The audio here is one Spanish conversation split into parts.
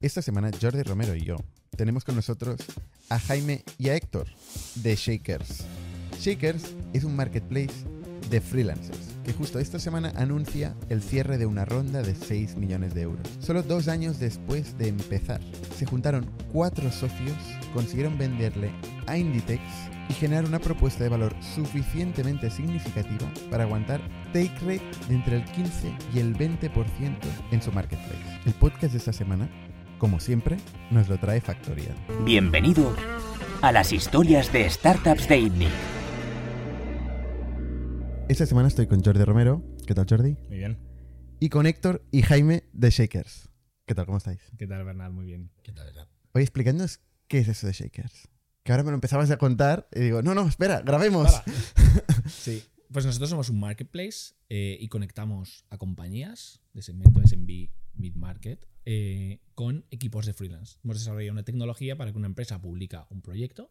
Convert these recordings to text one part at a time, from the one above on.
Esta semana Jordi Romero y yo tenemos con nosotros a Jaime y a Héctor de Shakers. Shakers es un marketplace de freelancers que justo esta semana anuncia el cierre de una ronda de 6 millones de euros. Solo dos años después de empezar, se juntaron cuatro socios, consiguieron venderle a Inditex y generar una propuesta de valor suficientemente significativa para aguantar take rate de entre el 15 y el 20% en su marketplace. El podcast de esta semana, como siempre, nos lo trae Factorial. Bienvenido a las historias de startups de ITNIC. Esta semana estoy con Jordi Romero. ¿Qué tal, Jordi? Muy bien. Y con Héctor y Jaime de Shakers. ¿Qué tal? ¿Cómo estáis? ¿Qué tal, Bernard? Muy bien. ¿Qué tal, verdad? Oye, explicándonos qué es eso de Shakers. Que ahora me lo empezabas a contar y digo, no, no, espera, grabemos. Sí. Pues nosotros somos un marketplace eh, y conectamos a compañías de segmento SMB mid-market eh, con equipos de freelance. Hemos desarrollado una tecnología para que una empresa publica un proyecto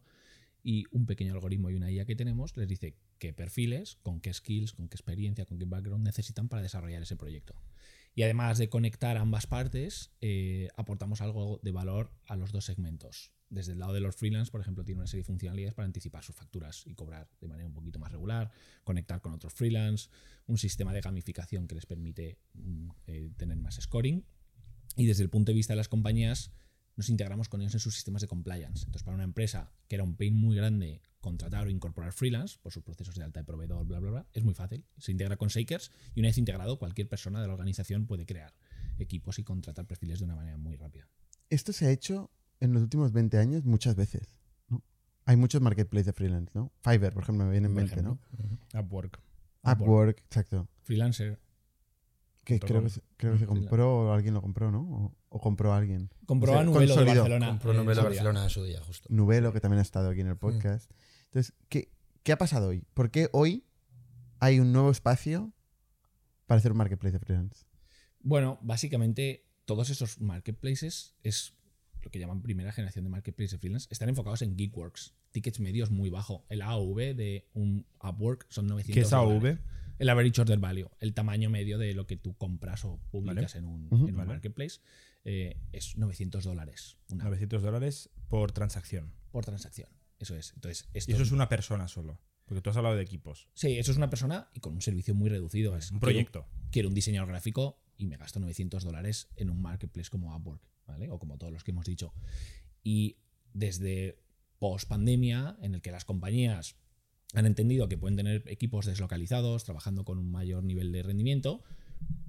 y un pequeño algoritmo y una IA que tenemos les dice qué perfiles, con qué skills, con qué experiencia, con qué background necesitan para desarrollar ese proyecto. Y además de conectar ambas partes, eh, aportamos algo de valor a los dos segmentos. Desde el lado de los freelance, por ejemplo, tiene una serie de funcionalidades para anticipar sus facturas y cobrar de manera un poquito más regular, conectar con otros freelance, un sistema de gamificación que les permite mm, eh, tener más scoring. Y desde el punto de vista de las compañías, nos integramos con ellos en sus sistemas de compliance. Entonces, para una empresa que era un pain muy grande contratar o incorporar freelance por sus procesos de alta de proveedor, bla, bla, bla, es muy fácil. Se integra con Shakers y una vez integrado, cualquier persona de la organización puede crear equipos y contratar perfiles de una manera muy rápida. Esto se ha hecho en los últimos 20 años muchas veces. ¿no? Hay muchos marketplaces de freelance, ¿no? Fiverr, por ejemplo, me viene en Por mente, ejemplo. ¿no? Upwork. Upwork, exacto. Freelancer. Que creo que, se, creo que se compró o alguien lo compró, ¿no? O, o compró a alguien. Compró O sea, a Nubelo de. Barcelona. Compró su día. Barcelona en su día, justo. Nubelo, que también ha estado aquí en el podcast. Entonces, ¿qué, ¿qué ha pasado hoy? ¿Por qué hoy hay un nuevo espacio para hacer un marketplace de freelance? Bueno, básicamente todos esos marketplaces es lo que llaman primera generación de marketplaces de freelance. Están enfocados en Geekworks. Tickets medios muy bajo. El AV de un Upwork son 900 ¿Qué es. AV? El average order value, el tamaño medio de lo que tú compras o publicas en un, Ujú. en un Vale. marketplace, eh, es 900 dólares una 900 dólares por transacción. por transacción. Eso es. Entonces, esto Y eso es una persona solo. Porque tú has hablado de equipos. Sí, eso es una persona y con un servicio muy reducido. Es, Un quiero- proyecto. Quiero un diseñador gráfico y me gasto 900 dólares en un marketplace como Upwork, ¿vale? O como todos los que hemos dicho. Y desde post pandemia, en el que las compañías han entendido que pueden tener equipos deslocalizados, trabajando con un mayor nivel de rendimiento,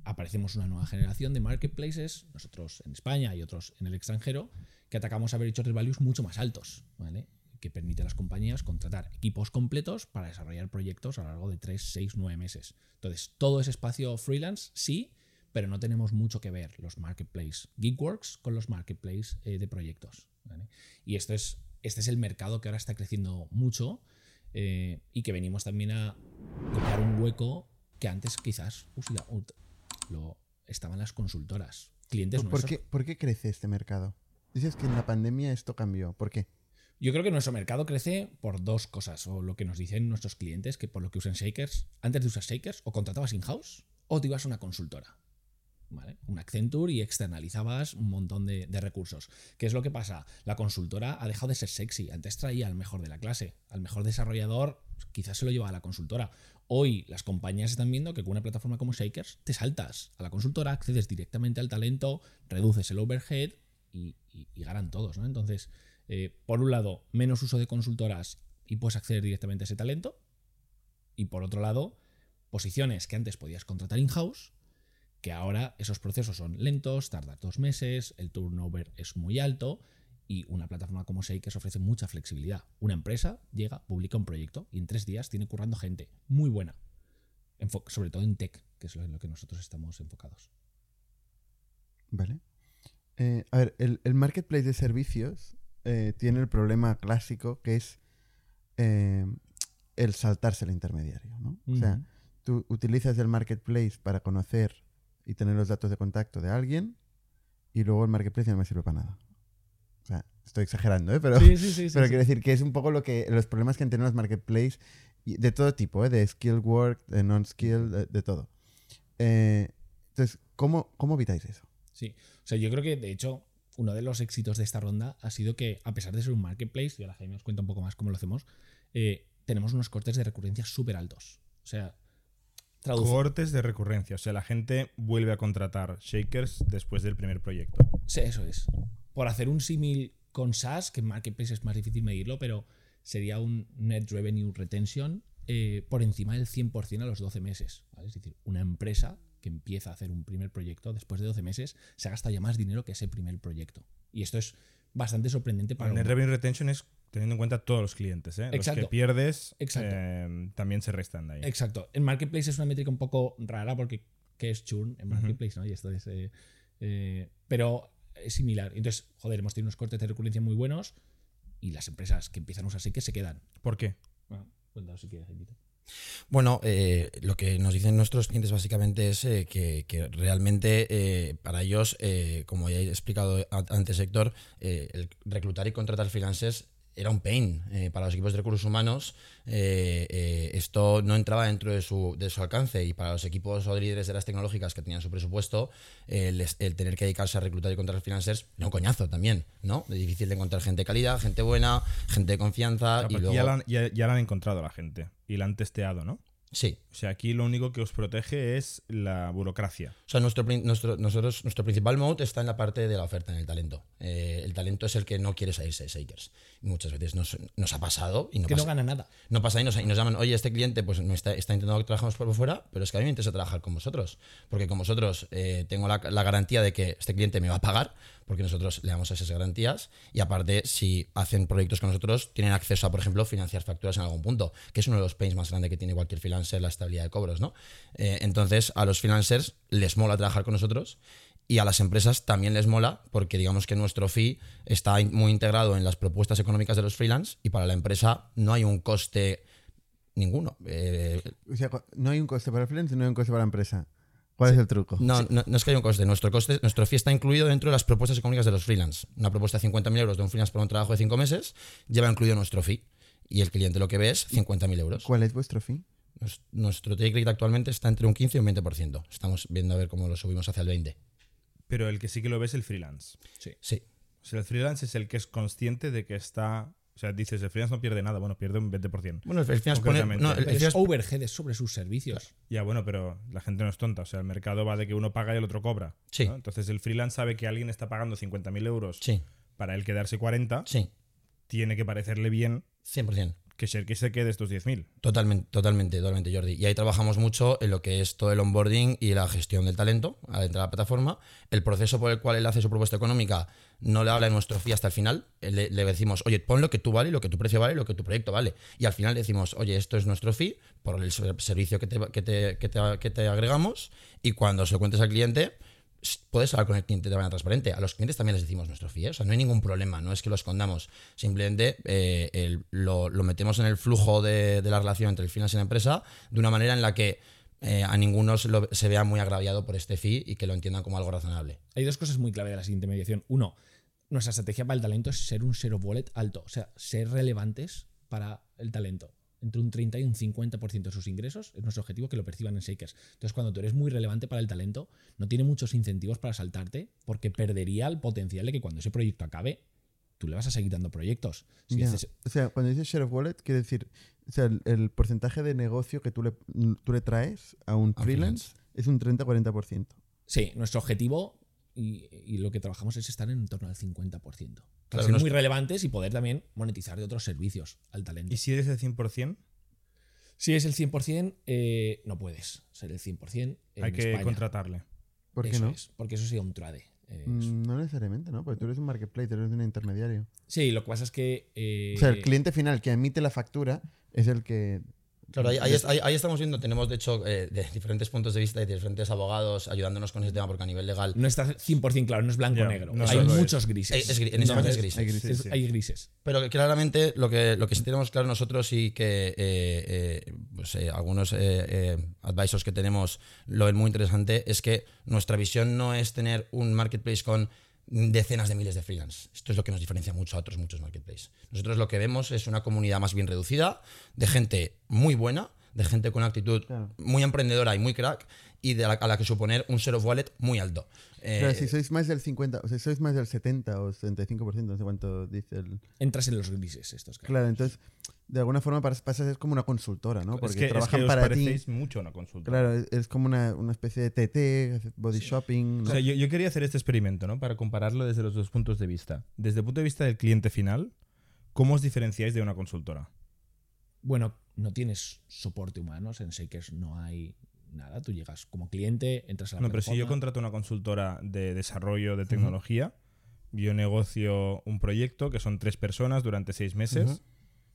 aparecemos una nueva generación de marketplaces, nosotros en España y otros en el extranjero, que atacamos average order values mucho más altos, ¿vale? que permite a las compañías contratar equipos completos para desarrollar proyectos a lo largo de 3, 6, 9 meses. Entonces, todo ese espacio freelance, sí, pero no tenemos mucho que ver los marketplaces Geekworks con los marketplaces eh, de proyectos. ¿vale? Y esto es, este es el mercado que ahora está creciendo mucho eh, y que venimos también a ocupar un hueco que antes quizás ut- lo, estaban las consultoras. Clientes ¿Por, nuestros. qué, por qué crece este mercado? Dices que en la pandemia esto cambió. ¿Por qué? Yo creo que nuestro mercado crece por dos cosas, o lo que nos dicen nuestros clientes, que por lo que usan Shakers, antes de usar Shakers, o contratabas in-house o te ibas a una consultora. Un Accenture y externalizabas un montón de, recursos. ¿Qué es lo que pasa? La consultora ha dejado de ser sexy. Antes traía al mejor de la clase, al mejor desarrollador, quizás se lo llevaba a la consultora. Hoy las compañías están viendo que con una plataforma como Shakers te saltas a la consultora, accedes directamente al talento, reduces el overhead y ganan todos. ¿no? Entonces, eh, por un lado, menos uso de consultoras y puedes acceder directamente a ese talento. Y por otro lado, posiciones que antes podías contratar in-house, que ahora esos procesos son lentos, tardan dos meses, el turnover es muy alto y una plataforma como Shakers ofrece mucha flexibilidad. Una empresa llega, publica un proyecto y en tres días tiene currando gente muy buena. Sobre todo en tech, que es lo en lo que nosotros estamos enfocados. ¿Vale? Eh, a ver, el, el marketplace de servicios eh, tiene el problema clásico que es eh, el saltarse el intermediario, ¿no? O sea, tú utilizas el marketplace para conocer y tener los datos de contacto de alguien y luego el marketplace ya no me sirve para nada. O sea, estoy exagerando, ¿eh? Pero, sí, sí, sí, pero quiero decir que es un poco lo que los problemas que han tenido los marketplaces de todo tipo, ¿eh? de skill work, de non-skill, de, de todo. Eh, entonces, ¿cómo, ¿cómo evitáis eso? Sí, o sea, yo creo que de hecho uno de los éxitos de esta ronda ha sido que, a pesar de ser un marketplace, y ahora Jaime os cuenta un poco más cómo lo hacemos, eh, tenemos unos cortes de recurrencia súper altos. O sea, traduce- Cortes de recurrencia. O sea, la gente vuelve a contratar Shakers después del primer proyecto. Sí, eso es. Por hacer un símil con SaaS, que en Marketplace es más difícil medirlo, pero sería un Net Revenue Retention eh, por encima del 100% a los 12 meses. ¿vale? Es decir, una empresa que empieza a hacer un primer proyecto después de 12 meses se gasta ya más dinero que ese primer proyecto. Y esto es bastante sorprendente para El Net Revenue Retention es teniendo en cuenta todos los clientes. ¿eh? Los que pierdes Exacto. eh, también se restan de ahí. Exacto. En Marketplace es una métrica un poco rara porque ¿qué es churn en Marketplace? ¿no? Y esto es, eh, eh, pero es similar. Entonces, joder, hemos tenido unos cortes de recurrencia muy buenos y las empresas que empiezan a usar que se quedan. ¿Por qué? Bueno, cuéntanos si quieres, Jaimito. Bueno, eh, lo que nos dicen nuestros clientes básicamente es eh, que, que realmente eh, para ellos, eh, como ya he explicado antes Héctor, eh, el reclutar y contratar freelancers era un pain eh, para los equipos de recursos humanos. eh, eh, esto no entraba dentro de su, de su alcance y para los equipos o de líderes de las tecnológicas que tenían su presupuesto, el tener que dedicarse a reclutar y contratar freelancers era un coñazo también, ¿no? Es difícil de encontrar gente de calidad, gente buena, gente de confianza y luego... ya, la han, ya- ya la han encontrado la gente y la han testeado, ¿no? Sí, O sea, aquí lo único que os protege es la burocracia. O sea, nuestro, nuestro, nosotros, nuestro principal mode está en la parte de la oferta, en el talento. Eh, el talento es el que no quiere salirse de Shakers. Muchas veces nos, nos ha pasado y no que no pasa, gana nada. no pasa y nos, y nos llaman, oye, este cliente pues me está, está intentando que trabajemos por fuera, pero es que a mí me interesa trabajar con vosotros. Porque con vosotros eh, tengo la, la garantía de que este cliente me va a pagar, porque nosotros le damos esas garantías. Y aparte, si hacen proyectos con nosotros, tienen acceso a, por ejemplo, financiar facturas en algún punto, que es uno de los pains más grandes que tiene cualquier freelancer, la estabilidad de cobros, ¿no? Eh, entonces, a los freelancers les mola trabajar con nosotros. Y a las empresas también les mola porque digamos que nuestro fee está muy integrado en las propuestas económicas de los freelance y para la empresa no hay un coste ninguno. Eh, O sea, no hay un coste para el freelance y no hay un coste para la empresa. ¿Cuál es el truco? no, no, no es que haya un coste. Nuestro coste, nuestro fee está incluido dentro de las propuestas económicas de los freelance. Una propuesta de 50.000 euros de un freelance por un trabajo de 5 meses lleva incluido nuestro fee. Y el cliente lo que ve es 50.000 euros. ¿Cuál es vuestro fee? Nuestro take rate actualmente está entre un 15 y un 20%. Estamos viendo a ver cómo lo subimos hacia el 20. Pero el que sí que lo ve es el freelance. Sí. Sí. O sea, el freelance es el que es consciente de que está. O sea, dices, el freelance no pierde nada, bueno, pierde un 20%. Bueno, el freelance pone, no, el- el es freelance- overhead sobre sus servicios. Ya, bueno, pero la gente no es tonta. O sea, el mercado va de que uno paga y el otro cobra. Sí. ¿no? Entonces, el freelance sabe que alguien está pagando 50.000 euros Sí, para él quedarse 40. sí, Tiene que parecerle bien 100%. Que se quede estos 10.000. Totalmente, totalmente, totalmente, Jordi. Y ahí trabajamos mucho en lo que es todo el onboarding y la gestión del talento al entrar a la plataforma. El proceso por el cual él hace su propuesta económica no le habla de nuestro fee hasta el final. Eh, Le, decimos, oye, pon lo que tú vale, lo que tu precio vale, lo que tu proyecto vale. Y al final le decimos, oye, esto es nuestro fee por el ser- servicio que te, que te, que te- que te agregamos. Y cuando se lo cuentes al cliente, puedes hablar con el cliente de manera transparente. A los clientes también les decimos nuestro fee, ¿eh? o sea, no hay ningún problema, no es que lo escondamos. Simplemente eh, lo, metemos en el flujo de, de la relación entre el freelance y la empresa de una manera en la que eh, a ninguno se, vea muy agraviado por este fee y que lo entiendan como algo razonable. Hay dos cosas muy clave de la siguiente mediación. Uno, nuestra estrategia para el talento es ser un of wallet alto, o sea, ser relevantes para el talento. Entre un 30 y un 50% de sus ingresos es nuestro objetivo que lo perciban en Shakers. Entonces, cuando tú eres muy relevante para el talento, no tiene muchos incentivos para saltarte porque perdería el potencial de que cuando ese proyecto acabe, tú le vas a seguir dando proyectos. Si Ya. haces- O sea, cuando dices share of wallet, quiere decir, o sea, el, el porcentaje de negocio que tú le, tú le traes a un A un freelance es un 30-40%. Sí, nuestro objetivo y, y lo que trabajamos es estar en torno al 50%. Para Claro, ser no es- muy relevantes y poder también monetizar de otros servicios al talento. ¿Y si eres el 100%? Si es el 100%, eh, no puedes ser el 100%. En hay que España. contratarle. ¿Por qué Eso no? es, porque eso sería un trade. Eh, Mm, No necesariamente, ¿no? Porque tú eres un marketplace, eres un intermediario. Sí, lo que pasa es que. eh, O sea, el cliente final que emite la factura es el que... Claro, ahí, ahí es- ahí- ahí estamos viendo, tenemos de hecho eh, de diferentes puntos de vista y diferentes abogados ayudándonos con ese tema porque a nivel legal no está 100% claro, no es Ya, blanco-negro. no Hay es. muchos grises. Eh, es gri- en España es gris. Hay grises. es- Sí, sí. hay grises. Pero claramente lo que, lo que sí tenemos claro nosotros y que eh, eh, pues, eh, algunos eh, eh, advisors que tenemos lo ven muy interesante es que nuestra visión no es tener un marketplace con decenas de miles de freelance. Esto es lo que nos diferencia mucho a otros muchos marketplaces. Nosotros lo que vemos es una comunidad más bien reducida de gente muy buena de gente con una actitud muy emprendedora y muy crack, y de la- a la que suponer un share of wallet muy alto. Eh, Pero si sois más del 50, o sea, sois más del 70 o 75%, no sé cuánto dice el... Entras en los grises estos. Claro, entonces, de alguna forma pas- pasas a ser como una consultora, ¿no? es Porque que, es trabajan que os para ti. mucho una consulta. Claro, es, es como una, una especie de TT, body shopping, ¿no? O sea, yo, yo quería hacer este experimento, ¿no? Para compararlo desde los dos puntos de vista. Desde el punto de vista del cliente final, ¿cómo os diferenciáis de una consultora? Bueno, no tienes soporte humano, en Shakers no hay nada. Tú llegas como cliente, entras a la No, pero si yo contrato una consultora de desarrollo de tecnología, yo negocio un proyecto que son tres personas durante seis meses.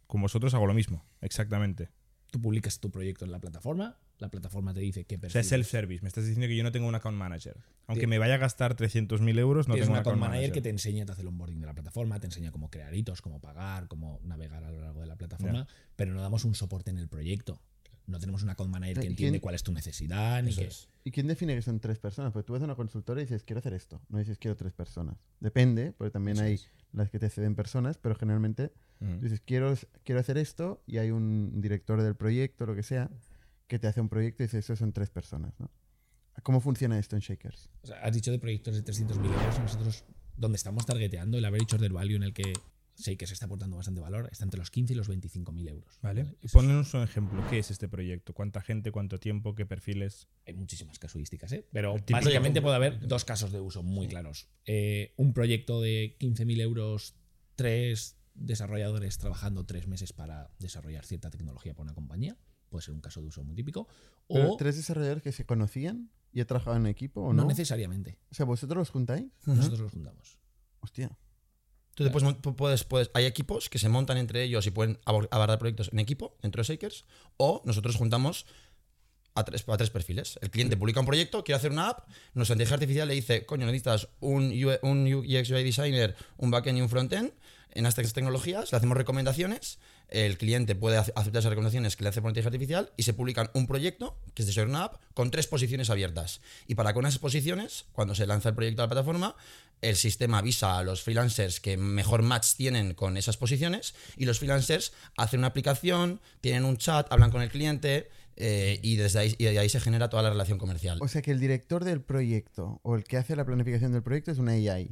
Con vosotros hago lo mismo, exactamente. Tú publicas tu proyecto en la plataforma, la plataforma te dice qué O sea, perfiles. es self-service. Me estás diciendo que yo no tengo un account manager. Aunque Tien- me vaya a gastar 300.000 euros, no tengo un un account account manager, manager. que te enseña, te hace el onboarding de la plataforma, te enseña cómo crear hitos, cómo pagar, cómo navegar a lo largo de la plataforma, pero no damos un soporte en el proyecto. No tenemos un account manager que ¿Y entiende cuál es tu necesidad, ni que es. ¿Y quién define que son tres personas? Porque tú vas a una consultora y dices, quiero hacer esto. No dices, quiero tres personas. Depende, porque también Eso hay es. las que te ceden personas, pero generalmente Ujú. dices, quiero, quiero hacer esto y hay un director del proyecto, lo que sea, que te hace un proyecto y dice, eso son tres personas, ¿no? ¿Cómo funciona esto en Shakers? O sea, has dicho de proyectos de 300.000 euros. Nosotros, donde estamos targeteando, el average order value en el que sé que se está aportando bastante valor, está entre los 15 y los 25.000 euros. Vale. Es- Ponnos un ejemplo. ¿Qué es este proyecto? ¿Cuánta gente? ¿Cuánto tiempo? ¿Qué perfiles? hay muchísimas casuísticas, ¿eh? pero básicamente puede haber dos casos de uso muy claros. Eh, un proyecto de 15.000 euros, tres desarrolladores trabajando tres meses para desarrollar cierta tecnología para una compañía. Puede ser un caso de uso muy típico. ¿Pero O ¿Tres desarrolladores que se conocían y he trabajado en equipo o no no? necesariamente. o sea, ¿vosotros los juntáis? Nosotros los juntamos. Hostia. Tú puedes, hay equipos que se montan entre ellos y pueden abor- abordar proyectos en equipo, dentro de Shakers, o nosotros juntamos a tres, a tres perfiles. El cliente publica un proyecto, quiere hacer una app, nuestra inteligencia artificial le dice, coño, necesitas un, UE un UX UI designer, un backend y un frontend. En estas tecnologías le hacemos recomendaciones, el cliente puede ace- aceptar esas recomendaciones que le hace por inteligencia artificial y se publican un proyecto, que es de una app, con tres posiciones abiertas. Y para con esas posiciones, cuando se lanza el proyecto a la plataforma, el sistema avisa a los freelancers que mejor match tienen con esas posiciones y los freelancers hacen una aplicación, tienen un chat, hablan con el cliente eh, y desde ahí, de ahí se genera toda la relación comercial. O sea que el director del proyecto o el que hace la planificación del proyecto es una AI.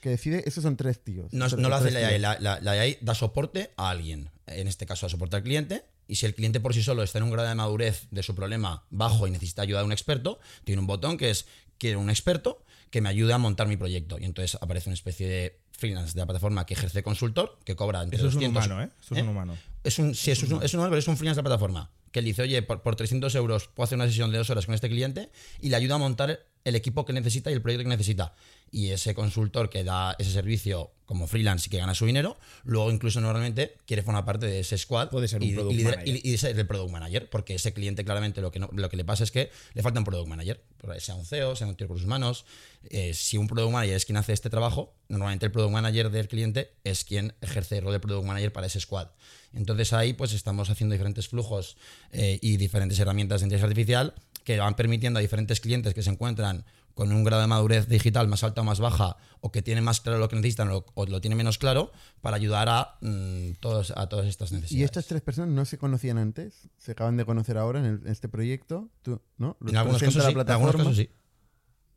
Que decide, esos son tres tíos. No, Tres- no lo hace la AI, la, la- la AI da soporte a alguien. En este caso, da soporte al cliente. Y si el cliente por sí solo está en un grado de madurez de su problema bajo y necesita ayuda de un experto, tiene un botón que es quiero un experto que me ayude a montar mi proyecto. Y entonces aparece una especie de freelance de la plataforma que ejerce consultor, que cobra entre Eso es un 200 humano, ¿eh? Eso es ¿Eh? un humano. Es un, sí, es un, es un, es un freelance de la plataforma que él dice, oye, por, por 300 euros puedo hacer una sesión de dos horas con este cliente y le ayuda a montar el equipo que necesita y el proyecto que necesita. Y ese consultor que da ese servicio como freelance y que gana su dinero, luego incluso normalmente quiere formar parte de ese squad Puede ser un y, product y y- y ser el product manager, porque ese cliente claramente lo que, no- lo que le pasa es que le falta un product manager, sea un CEO, sea un tío de recursos humanos. Eh, si un product manager es quien hace este trabajo, normalmente el product manager del cliente es quien ejerce el rol de product manager para ese squad. Entonces ahí pues estamos haciendo diferentes flujos eh, y diferentes herramientas de inteligencia artificial que van permitiendo a diferentes clientes que se encuentran con un grado de madurez digital más alta o más baja, o que tienen más claro lo que necesitan o, o lo tienen menos claro, para ayudar a, mm, todos, a todas estas necesidades. Y estas tres personas no se conocían antes, se acaban de conocer ahora en, el- en este proyecto. Tú, ¿no? Los en algunos casos, la sí, en algunos plataforma casos sí.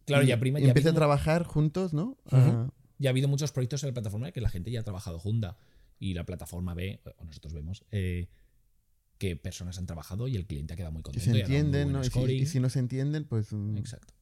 Claro, y, ya prima, y ya a trabajar juntos, ¿no? Ah, ya ha habido muchos proyectos en la plataforma que la gente ya ha trabajado junta y la plataforma ve, o nosotros vemos, eh, que personas han trabajado y el cliente ha quedado muy contento. se y muy entienden, ¿no? Y si, scoring. y si no se entienden, pues, mm, Exacto.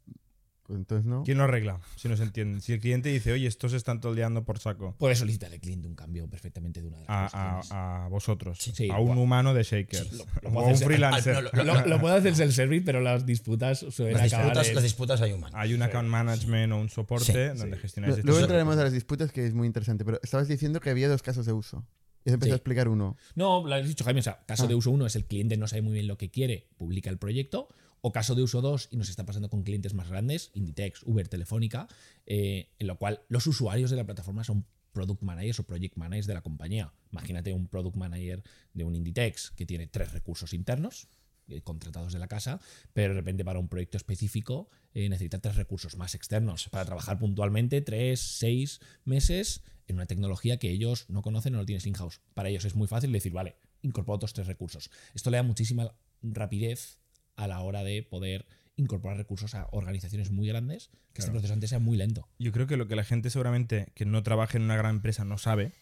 pues entonces no. ¿Quién lo arregla? Si no se entiende. Si el cliente dice, oye, estos están toldeando por saco. Puede solicitar al cliente un cambio perfectamente de una de las A, a- a vosotros. Sí, a un humano de Shakers. Sí, lo- lo o puede a un freelancer. No, Lo, lo puede hacer self-service, pero las disputas suelen Las acabar disputas, en- las disputas hay humanas. Hay un account management o un soporte Sí, donde sí. gestionáis Luego entraremos a las disputas, que es muy interesante. Pero estabas diciendo que había dos casos de uso. Y Sí. a explicar uno. No, lo has dicho, Jaime. O sea, caso Ah. de uso 1 es el cliente no sabe muy bien lo que quiere, publica el proyecto. O caso de uso 2, y nos está pasando con clientes más grandes, Inditex, Uber, Telefónica, eh, en lo cual los usuarios de la plataforma son product managers o project managers de la compañía. Imagínate un product manager de un Inditex que tiene tres recursos internos eh, contratados de la casa, pero de repente para un proyecto específico eh, necesita tres recursos más externos para trabajar puntualmente tres, seis meses en una tecnología que ellos no conocen o no tienes in-house. Para ellos es muy fácil decir, vale, incorporo otros tres recursos. Esto le da muchísima rapidez a la hora de poder incorporar recursos a organizaciones muy grandes, que este proceso antes sea muy lento. Yo creo que lo que la gente seguramente que no trabaja en una gran empresa no sabe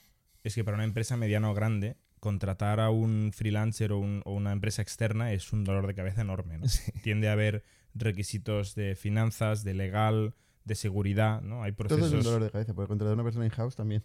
es que para una empresa mediana o grande contratar a un freelancer o, un- o una empresa externa es un dolor de cabeza enorme. ¿no? Tiende a haber requisitos de finanzas, de legal, de seguridad, ¿no? Hay Todo procesos. es un dolor de cabeza, porque contratar a una persona in-house también.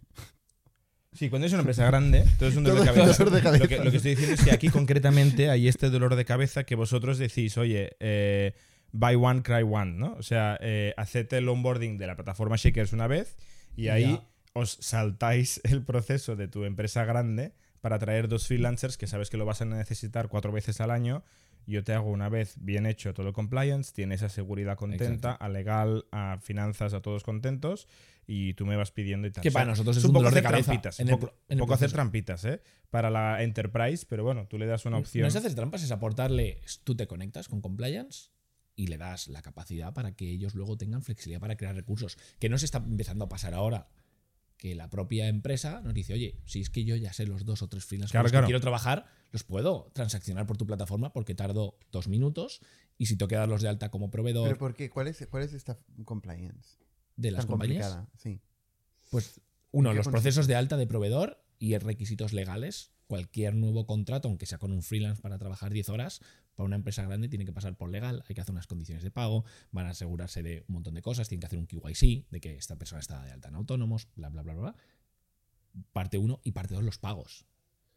Sí, cuando es una empresa grande, todo es un dolor de Todo cabeza. dolor de cabeza. Lo, que, lo que estoy diciendo es que aquí concretamente hay este dolor de cabeza que vosotros decís, oye, eh, buy one, cry one, ¿no? O sea, eh, haced el onboarding de la plataforma Shakers una vez y ahí Ya. os saltáis el proceso de tu empresa grande para traer dos freelancers que sabes que lo vas a necesitar cuatro veces al año. Yo te hago una vez bien hecho todo el compliance, tienes a seguridad contenta, Exacto. a legal, a finanzas, a todos contentos y tú me vas pidiendo y tal. Que O sea, para nosotros es un un poco dolor de hacer cabeza. trampitas, En un poco, el poco hacer trampitas, ¿eh? Para la enterprise, pero bueno, tú le das una opción. No es hacer trampas, es aportarle. Tú te conectas con compliance y le das la capacidad para que ellos luego tengan flexibilidad para crear recursos. Que no se está empezando a pasar ahora. Que la propia empresa nos dice, oye, si es que yo ya sé los dos o tres freelancers Claro, claro. que quiero trabajar, los puedo transaccionar por tu plataforma porque tardo dos minutos y si tengo que darlos de alta como proveedor ¿Pero por qué? ¿Cuál es, cuál es esta compliance? de las Tan compañías, sí. pues uno, los consiste? procesos de alta de proveedor y requisitos legales. Cualquier nuevo contrato, aunque sea con un freelance para trabajar 10 horas, para una empresa grande tiene que pasar por legal, hay que hacer unas condiciones de pago, van a asegurarse de un montón de cosas, tienen que hacer un KYC, de que esta persona está de alta en autónomos, bla, bla, bla, bla. Parte 1 y parte 2 los pagos,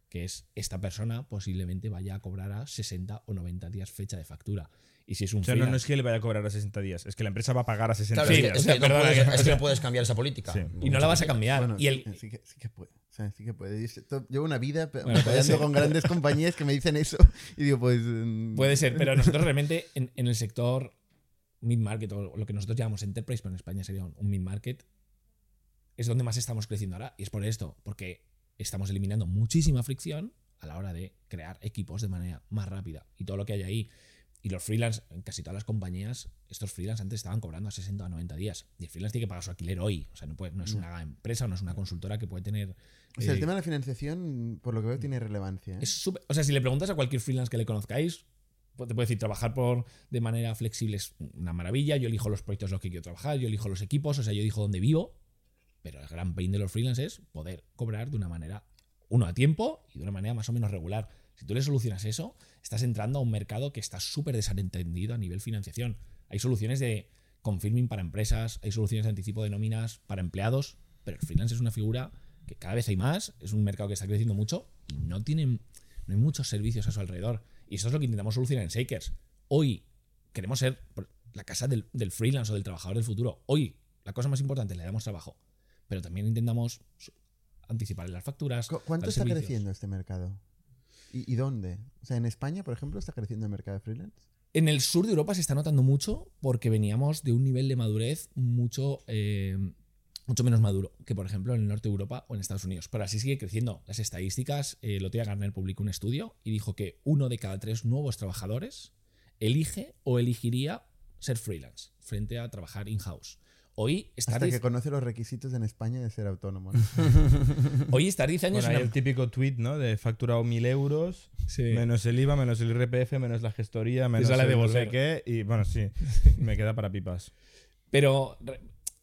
que es esta persona posiblemente vaya a cobrar a 60 o 90 días fecha de factura. Y si es un O sea, no, es que le vaya a cobrar a 60 días, es que la empresa va a pagar a 60 Claro, es días. que, es o sea, que no puedes, o sea, es que no puedes cambiar esa política. Sí. y no la vas a cambiar. Bueno, y el, sí, que, sí que puede. O sea, sí que puede. Llevo una vida Bueno, con grandes compañías que me dicen eso y digo, pues... mm, Puede ser, pero nosotros realmente en, en el sector mid-market o lo que nosotros llamamos enterprise, pero en España sería un, un mid-market, es donde más estamos creciendo ahora. Y es por esto, porque estamos eliminando muchísima fricción a la hora de crear equipos de manera más rápida. Y todo lo que hay ahí. Y los freelance, en casi todas las compañías, estos freelance antes estaban cobrando a 60 o 90 días. Y el freelance tiene que pagar su alquiler hoy. O sea, no, puede- no es una empresa o no es una consultora que puede tener. O sea, el eh, tema de la financiación, por lo que veo, tiene relevancia. ¿eh? es súper- o sea, si le preguntas a cualquier freelance que le conozcáis, pues te puede decir, trabajar por de manera flexible es una maravilla. Yo elijo los proyectos en los que quiero trabajar, yo elijo los equipos, o sea, yo elijo dónde vivo. Pero el gran pain de los freelance es poder cobrar de una manera, uno, a tiempo y de una manera más o menos regular. Si tú le solucionas eso, estás entrando a un mercado que está súper desentendido a nivel financiación. Hay soluciones de confirming para empresas, hay soluciones de anticipo de nóminas para empleados, pero el freelance es una figura que cada vez hay más, es un mercado que está creciendo mucho y no tienen no hay muchos servicios a su alrededor. Y eso es lo que intentamos solucionar en Shakers. Hoy queremos ser la casa del, del freelance o del trabajador del futuro. Hoy la cosa más importante es le damos trabajo, pero también intentamos anticiparle las facturas. ¿Cu- ¿Cuánto está servicios. creciendo este mercado? ¿Y, y dónde? O sea, en España, por ejemplo, está creciendo el mercado de freelance. En el sur de Europa se está notando mucho porque veníamos de un nivel de madurez mucho, eh, mucho menos maduro que, por ejemplo, en el norte de Europa o en Estados Unidos. Pero así sigue creciendo. Las estadísticas, eh, día Gartner publicó un estudio y dijo que uno de cada tres nuevos trabajadores elige o elegiría ser freelance frente a trabajar in-house. Hoy estar, Hasta que conoce los requisitos en España de ser autónomo. ¿no? hoy estar 10 años Bueno, hay es una- el típico tweet, ¿no? De facturado 1000 euros, Sí. menos el IVA, menos el IRPF, menos la gestoría, menos sale el de no sé qué. Y bueno, sí, me queda para pipas. Pero,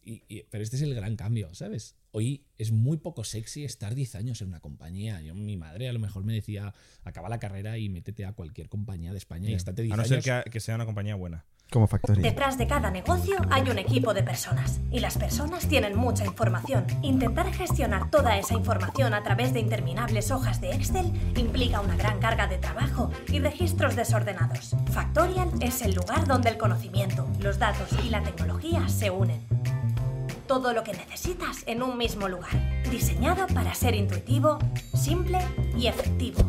y- y- pero este es el gran cambio, ¿sabes? Hoy es muy poco sexy estar 10 años en una compañía. Yo, mi madre a lo mejor me decía, acaba la carrera y métete a cualquier compañía de España y estate 10 A no años. ser que, que sea una compañía buena. Como Factoría. Detrás de cada negocio hay un equipo de personas y las personas tienen mucha información. Intentar gestionar toda esa información a través de interminables hojas de Excel implica una gran carga de trabajo y registros desordenados. Factorial es el lugar donde el conocimiento, los datos y la tecnología se unen. Todo lo que necesitas en un mismo lugar, diseñado para ser intuitivo, simple y efectivo.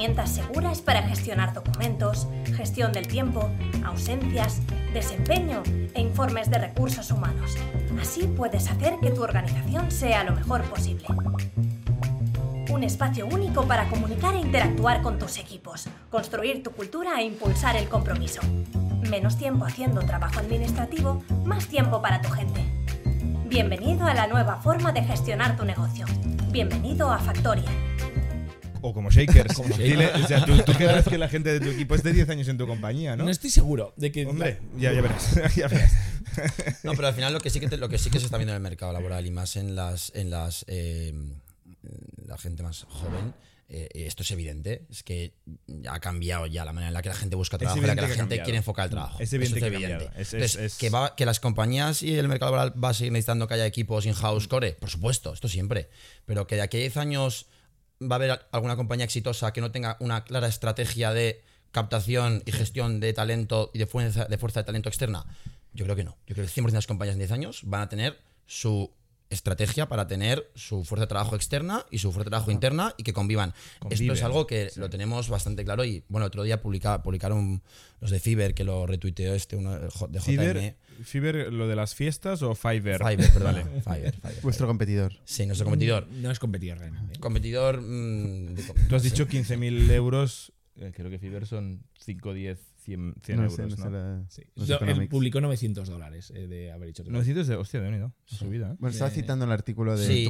Herramientas seguras para gestionar documentos, gestión del tiempo, ausencias, desempeño e informes de recursos humanos. Así puedes hacer que tu organización sea lo mejor posible. Un espacio único para comunicar e interactuar con tus equipos, construir tu cultura e impulsar el compromiso. Menos tiempo haciendo trabajo administrativo, más tiempo para tu gente. Bienvenido a la nueva forma de gestionar tu negocio. Bienvenido a Factorial. O como Shakers. Como Dile- o sea, tú, tú querrás que la gente de tu equipo esté 10 años en tu compañía, ¿no? ¿no? estoy seguro de que. Hombre, ya, ya verás. ya verás. No, pero al final lo que sí que, te- lo que, sí que se está viendo en el mercado laboral y más en las, en las eh, la gente más joven, eh, esto es evidente, es que ha cambiado ya la manera en la que la gente busca trabajo, en la que evidente la que gente quiere enfocar el trabajo. Es Eso evidente que ha cambiado. Es- es- Entonces, es- Que, va- que las compañías y el mercado laboral va a seguir necesitando que haya equipos in-house core, por supuesto, esto siempre. Pero que de aquí a 10 años va a haber alguna compañía exitosa que no tenga una clara estrategia de captación y gestión de talento y de fuerza de, fuerza de talento externa. Yo creo que no. Yo creo que el 100% de las compañías en 10 años van a tener su estrategia para tener su fuerza de trabajo externa y su fuerza de trabajo interna y que convivan. Esto es algo que lo tenemos bastante claro y bueno, otro día publica- publicaron los de Fiverr que lo retuiteó este uno de J- de JM. Fiverr, Fiverr, lo de las fiestas o Fiverr? Fiverr, perdón. Fiverr, Fiverr, Vuestro competidor. Sí, nuestro competidor. No es competidor realmente. ¿eh? Competidor. mm, de- Tú has dicho 15.000 euros. eh, creo que Fiverr son 5, 10, 100, 100 no euros. sé, no sé ¿no? la- Sí. los Yo- él publicó 900 dólares eh, de haber hecho. 900 de. Hostia, de unido. Subida, ¿eh? Bueno, estaba citando el artículo de Sí,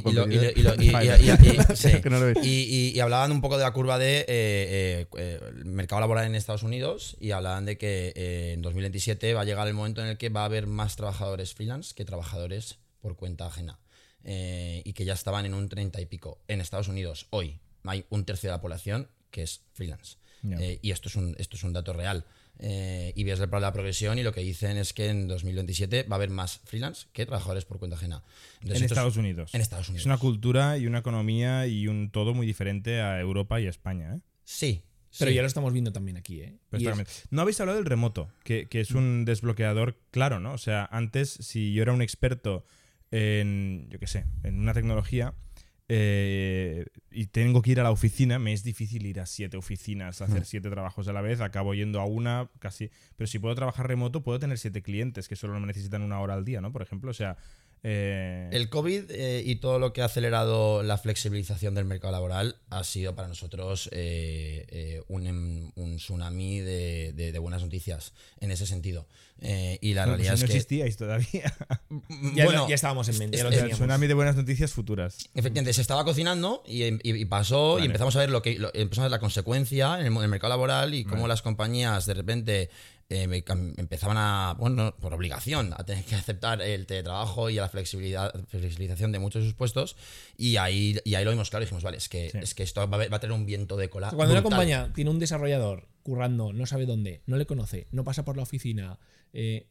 y, hablaban un poco de la curva de eh, el mercado laboral en Estados Unidos y hablaban de que eh, en 2027 va a llegar el momento en el que va a haber más trabajadores freelance que trabajadores por cuenta ajena. Eh, y que ya estaban en un 30 y pico. En Estados Unidos, hoy, hay un tercio de la población que es freelance. Eh, y esto es un, esto es un dato real. Eh, y ves la, la progresión y lo que dicen es que en 2027 va a haber más freelance que trabajadores por cuenta ajena. Entonces, En es- Estados Unidos. En Estados Unidos. Es una cultura y una economía y un todo muy diferente a Europa y a España, ¿eh? Sí. Pero sí. ya lo estamos viendo también aquí, ¿eh? Y es- Perfectamente. No habéis hablado del remoto, que, que es un desbloqueador claro, ¿no? O sea, antes, si yo era un experto en, yo qué sé, en una tecnología eh, y tengo que ir a la oficina, me es difícil ir a siete oficinas, a hacer siete trabajos a la vez, acabo yendo a una casi. Pero si puedo trabajar remoto, puedo tener siete clientes que solo me necesitan una hora al día, ¿no? Por ejemplo, o sea... eh, El COVID eh, y todo lo que ha acelerado la flexibilización del mercado laboral ha sido para nosotros eh, eh, un, em- un tsunami de, de- de buenas noticias en ese sentido. Eh, y la no, realidad si no es que. existíais todavía. ya, bueno, ya estábamos en mente, ya lo es- es- El teníamos. tsunami de buenas noticias futuras. Efectivamente, se estaba cocinando y, y- y pasó Vale. y empezamos a ver lo que lo- empezamos a ver la consecuencia en el, mo- en el mercado laboral y cómo las compañías de repente eh, me empezaban a, bueno, por obligación, a tener que aceptar el teletrabajo y a la flexibilidad, flexibilización de muchos de sus puestos y ahí, y ahí lo vimos claro y dijimos, vale, es que, Sí. es que esto va a, haber- va a tener un viento de cola. Cuando una compañía tiene un desarrollador currando, no sabe dónde, no le conoce, no pasa por la oficina, eh,